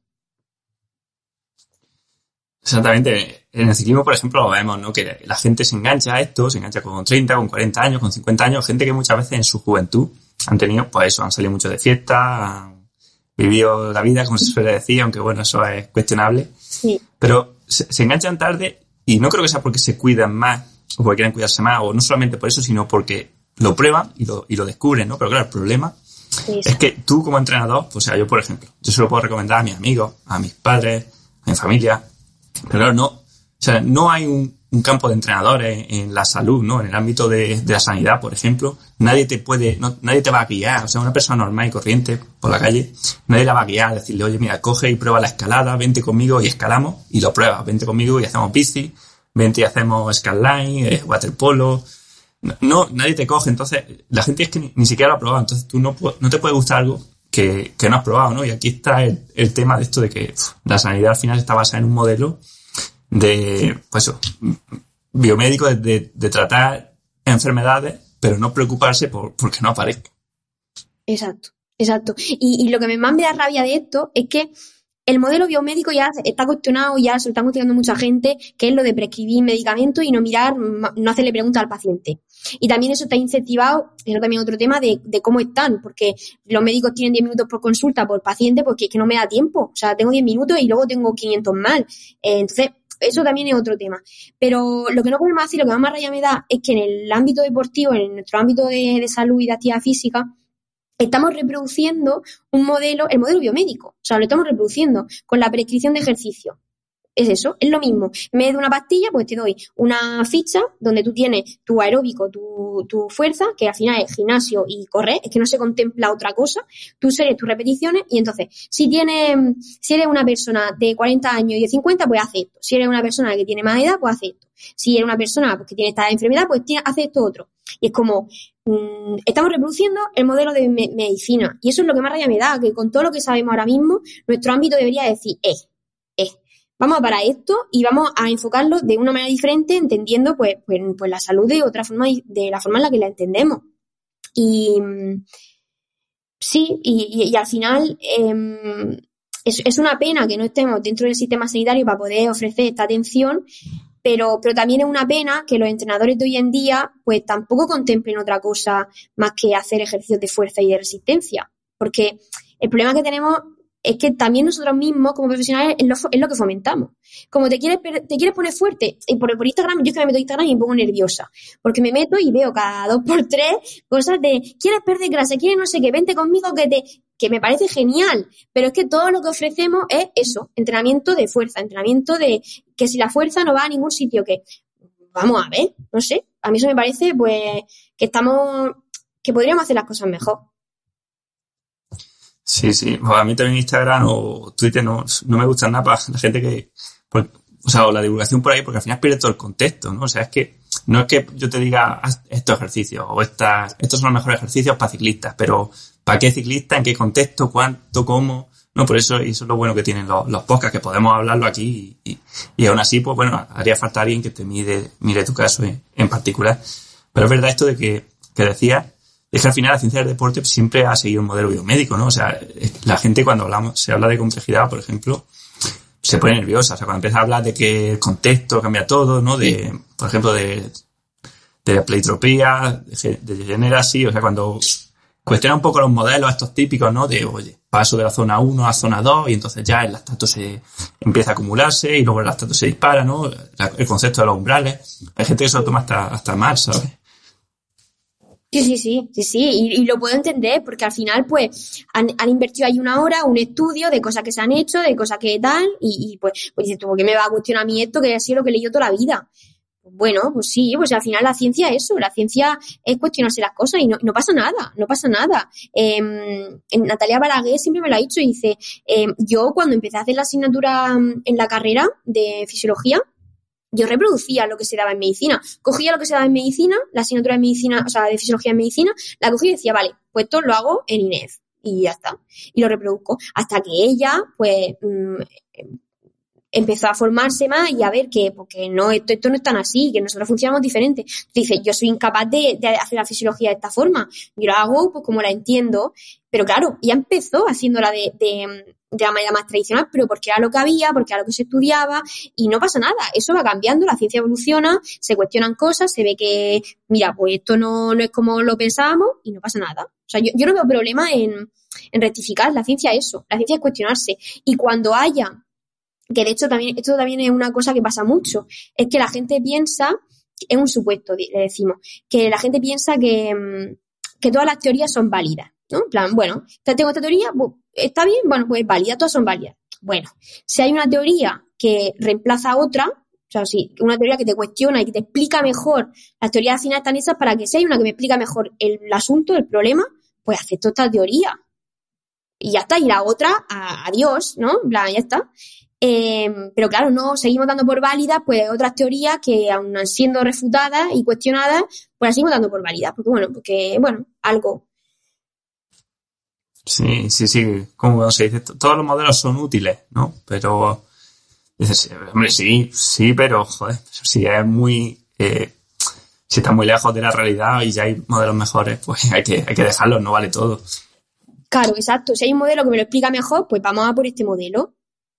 Exactamente. En el ciclismo, por ejemplo, lo vemos, ¿no? Que la gente se engancha a esto, se engancha con 30, con 40 años, con 50 años, gente que muchas veces en su juventud han tenido, pues eso, han salido mucho de fiesta, han vivido la vida, como se suele decir, aunque bueno, eso es cuestionable. Sí. Pero se, enganchan tarde y no creo que sea porque se cuidan más o porque quieren cuidarse más, o no solamente por eso, sino porque lo prueban y lo, y lo descubren, ¿no? Pero claro, el problema es que tú como entrenador, pues, o sea, yo por ejemplo, yo se lo puedo recomendar a mis amigos, a mis padres, a mi familia, pero claro, no, o sea, no hay un, campo de entrenadores en la salud, ¿no? En el ámbito de, la sanidad, por ejemplo, nadie te puede, no, nadie te va a guiar, o sea, una persona normal y corriente por la calle, nadie la va a guiar, decirle, oye, mira, coge y prueba la escalada, vente conmigo y escalamos, y lo pruebas, vente conmigo y hacemos bici, vente y hacemos skyline, eh, waterpolo, no, nadie te coge, entonces, la gente es que ni, siquiera lo ha probado, entonces tú no, no te puede gustar algo que, no has probado, ¿no? Y aquí está el, tema de esto de que la sanidad al final está basada en un modelo de, pues biomédico de, tratar enfermedades, pero no preocuparse por porque no aparezca. Exacto, exacto. Y, y lo que me más me da rabia de esto es que el modelo biomédico ya está cuestionado, ya se lo está cuestionando mucha gente, que es lo de prescribir medicamentos y no mirar, no hacerle preguntas al paciente. Y también eso está incentivado, eso también otro tema de, cómo están, porque los médicos tienen 10 minutos por consulta por paciente, porque es que no me da tiempo. O sea, tengo 10 minutos y luego tengo 500 mal. Eh, entonces, eso también es otro tema. Pero lo que no podemos hacer, lo que más raya me da, es que en el ámbito deportivo, en nuestro ámbito de, de salud y de actividad física, estamos reproduciendo un modelo, el modelo biomédico, o sea, lo estamos reproduciendo con la prescripción de ejercicio. Es eso, es lo mismo. En vez de una pastilla, pues te doy una ficha donde tú tienes tu aeróbico, tu, tu fuerza, que al final es gimnasio y correr, es que no se contempla otra cosa, tú series tus repeticiones y entonces, si tienes, si eres una persona de 40 años y de 50, pues hace esto. Si eres una persona que tiene más edad, pues hace esto. Si eres una persona pues, que tiene esta enfermedad, pues hace esto otro. Y es como, mm, estamos reproduciendo el modelo de medicina. Y eso es lo que más raya me da, que con todo lo que sabemos ahora mismo, nuestro ámbito debería decir, eh, vamos a parar esto y vamos a enfocarlo de una manera diferente, entendiendo pues, pues, pues la salud de otra forma, de la forma en la que la entendemos. Y sí, y, al final em, es, es una pena que no estemos dentro del sistema sanitario para poder ofrecer esta atención, pero, pero también es una pena que los entrenadores de hoy en día pues tampoco contemplen otra cosa más que hacer ejercicios de fuerza y de resistencia. Porque el problema que tenemos es que también nosotros mismos, como profesionales, es lo, que fomentamos. Como te quieres, te quieres poner fuerte, y por, por, Instagram, yo es que me meto en Instagram y me pongo nerviosa. Porque me meto y veo cada dos por tres cosas de, quieres perder grasa, quieres no sé qué, vente conmigo que te, que me parece genial, pero es que todo lo que ofrecemos es eso, entrenamiento de fuerza, entrenamiento de que si la fuerza no va a ningún sitio, que vamos a ver, no sé, a mí eso me parece pues que estamos, que podríamos hacer las cosas mejor. Sí, sí, a mí también Instagram o Twitter no, no me gustan nada para la gente que, pues, o sea, o la divulgación por ahí, porque al final pierde todo el contexto, ¿no? O sea, es que no es que yo te diga estos ejercicios o estas, estos son los mejores ejercicios para ciclistas, pero ¿para qué ciclista? ¿En qué contexto? ¿Cuánto? ¿Cómo? No, por eso, y eso es lo bueno que tienen los, los podcasts, que podemos hablarlo aquí y, y, aún así, pues bueno, haría falta alguien que te mire, mire tu caso en, particular. Pero es verdad esto de que, que decía, es que al final la ciencia del deporte siempre ha seguido un modelo biomédico, ¿no? O sea, la gente cuando hablamos, se habla de complejidad, por ejemplo, se pone nerviosa. O sea, cuando empieza a hablar de que el contexto cambia todo, ¿no? De, por ejemplo, de, de la pleitropía, de, de así, o sea, cuando cuestiona un poco los modelos estos típicos, ¿no? De, oye, paso de la zona 1 a zona 2 y entonces ya el lactato se empieza a acumularse y luego el lactato se dispara, ¿no? El concepto de los umbrales. Hay gente que se lo toma hasta, hasta mal, ¿sabes? Sí, sí, sí, sí, sí, y, lo puedo entender porque al final pues han, invertido ahí una hora, un estudio de cosas que se han hecho, de cosas que tal, y, pues, pues dices tú, ¿por qué me va a cuestionar a mí esto que ha sido lo que he leído toda la vida? Bueno, pues sí, pues al final la ciencia es eso, la ciencia es cuestionarse las cosas y no, no pasa nada, no pasa nada. Eh, Natalia Balaguer siempre me lo ha dicho y dice, em, yo cuando empecé a hacer la asignatura mm, en la carrera de fisiología, yo reproducía lo que se daba en medicina. Cogía lo que se daba en medicina, la asignatura de medicina, o sea, de fisiología en medicina, la cogía y decía, vale, pues esto lo hago en INEF y ya está. Y lo reproduzco. Hasta que ella, pues, mm, empezó a formarse más y a ver que, porque no, esto, esto no es tan así, que nosotros funcionamos diferente. Dice, yo soy incapaz de, hacer la fisiología de esta forma. Yo la hago pues como la entiendo, pero claro, ya empezó haciéndola de, de, de la manera más tradicional, pero porque era lo que había, porque era lo que se estudiaba, y no pasa nada, eso va cambiando, la ciencia evoluciona, se cuestionan cosas, se ve que, mira, pues esto no, no es como lo pensábamos, y no pasa nada. O sea, yo, yo no veo problema en, en rectificar, la ciencia es eso, la ciencia es cuestionarse, y cuando haya que de hecho también, esto también es una cosa que pasa mucho, es que la gente piensa, es un supuesto, le decimos, que la gente piensa que, mm, que todas las teorías son válidas, ¿no? En plan, bueno, tengo esta teoría, está bien, bueno, pues es válida, todas son válidas. Bueno, si hay una teoría que reemplaza a otra, o sea, si una teoría que te cuestiona y que te explica mejor, las teorías al final están hechas para que si hay una que me explica mejor el, asunto, el problema, pues acepto esta teoría. Y ya está, y la otra, adiós, ¿no? En plan, ya está. Eh, pero claro, no seguimos dando por válidas pues otras teorías que aún siendo refutadas y cuestionadas, pues las seguimos dando por válidas, porque bueno, porque bueno, algo. Sí, sí, sí, como se dice, todos los modelos son útiles, ¿no? Pero dices, hombre, sí, sí, pero joder, si es muy eh, si está muy lejos de la realidad y ya hay modelos mejores, pues hay que, hay que dejarlos, no vale todo. Claro, exacto. Si hay un modelo que me lo explica mejor, pues vamos a por este modelo.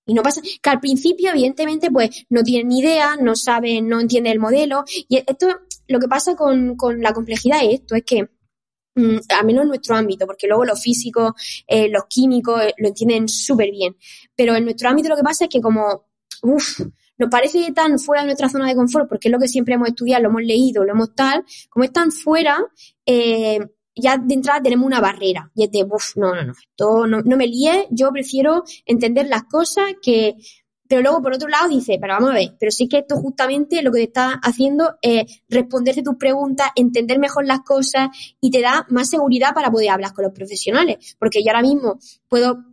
Y no pasa, que al principio, evidentemente, pues no tienen ni idea, no saben, no entienden el modelo. Y esto, lo que pasa con, con la complejidad es esto, es que, mm, al menos en nuestro ámbito, porque luego los físicos, eh, los químicos eh, lo entienden súper bien. Pero en nuestro ámbito lo que pasa es que como, uff, nos parece tan fuera de nuestra zona de confort, porque es lo que siempre hemos estudiado, lo hemos leído, lo hemos tal, como es tan fuera, eh, ya de entrada tenemos una barrera. Y es de, uff, no, no, no, esto no, no me líe, yo prefiero entender las cosas que... Pero luego, por otro lado, dice, pero vamos a ver, pero sí que esto justamente lo que te está haciendo es responderte tus preguntas, entender mejor las cosas y te da más seguridad para poder hablar con los profesionales. Porque yo ahora mismo puedo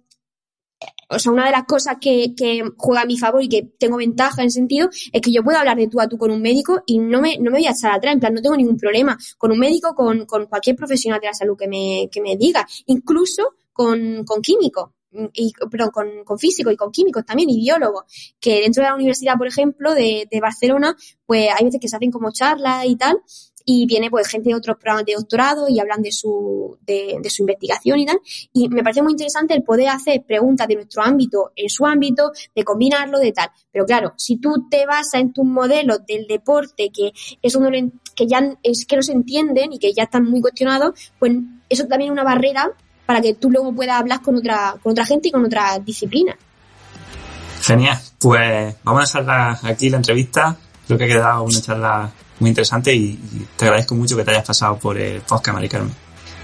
o sea, una de las cosas que, que, juega a mi favor y que tengo ventaja en sentido es que yo puedo hablar de tú a tú con un médico y no me, no me voy a echar atrás, en plan, no tengo ningún problema con un médico, con, con cualquier profesional de la salud que me, que me diga, incluso con, con químicos. Y, perdón, con, con físicos y con químicos también y biólogos, que dentro de la universidad, por ejemplo, de, de Barcelona, pues hay veces que se hacen como charlas y tal, y viene pues gente de otros programas de doctorado y hablan de su, de, su investigación y tal. Y me parece muy interesante el poder hacer preguntas de nuestro ámbito en su ámbito, de combinarlo, de tal. Pero claro, si tú te basas en tus modelos del deporte, que eso no que ya es que no se entienden y que ya están muy cuestionados, pues eso también es una barrera para que tú luego puedas hablar con otra, con otra gente y con otras disciplinas. Genial. Pues vamos a dejar aquí la entrevista. Creo que ha quedado una charla muy interesante y, te agradezco mucho que te hayas pasado por el podcast, Mari Carmen.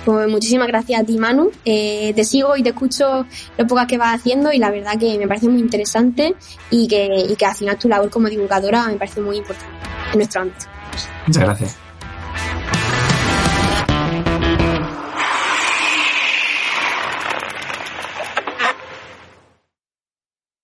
Pues muchísimas gracias a ti, Manu. Eh, te sigo y te escucho lo pocas que vas haciendo y la verdad que me parece muy interesante y que, y que al final tu labor como divulgadora me parece muy importante en nuestro ámbito. Muchas gracias.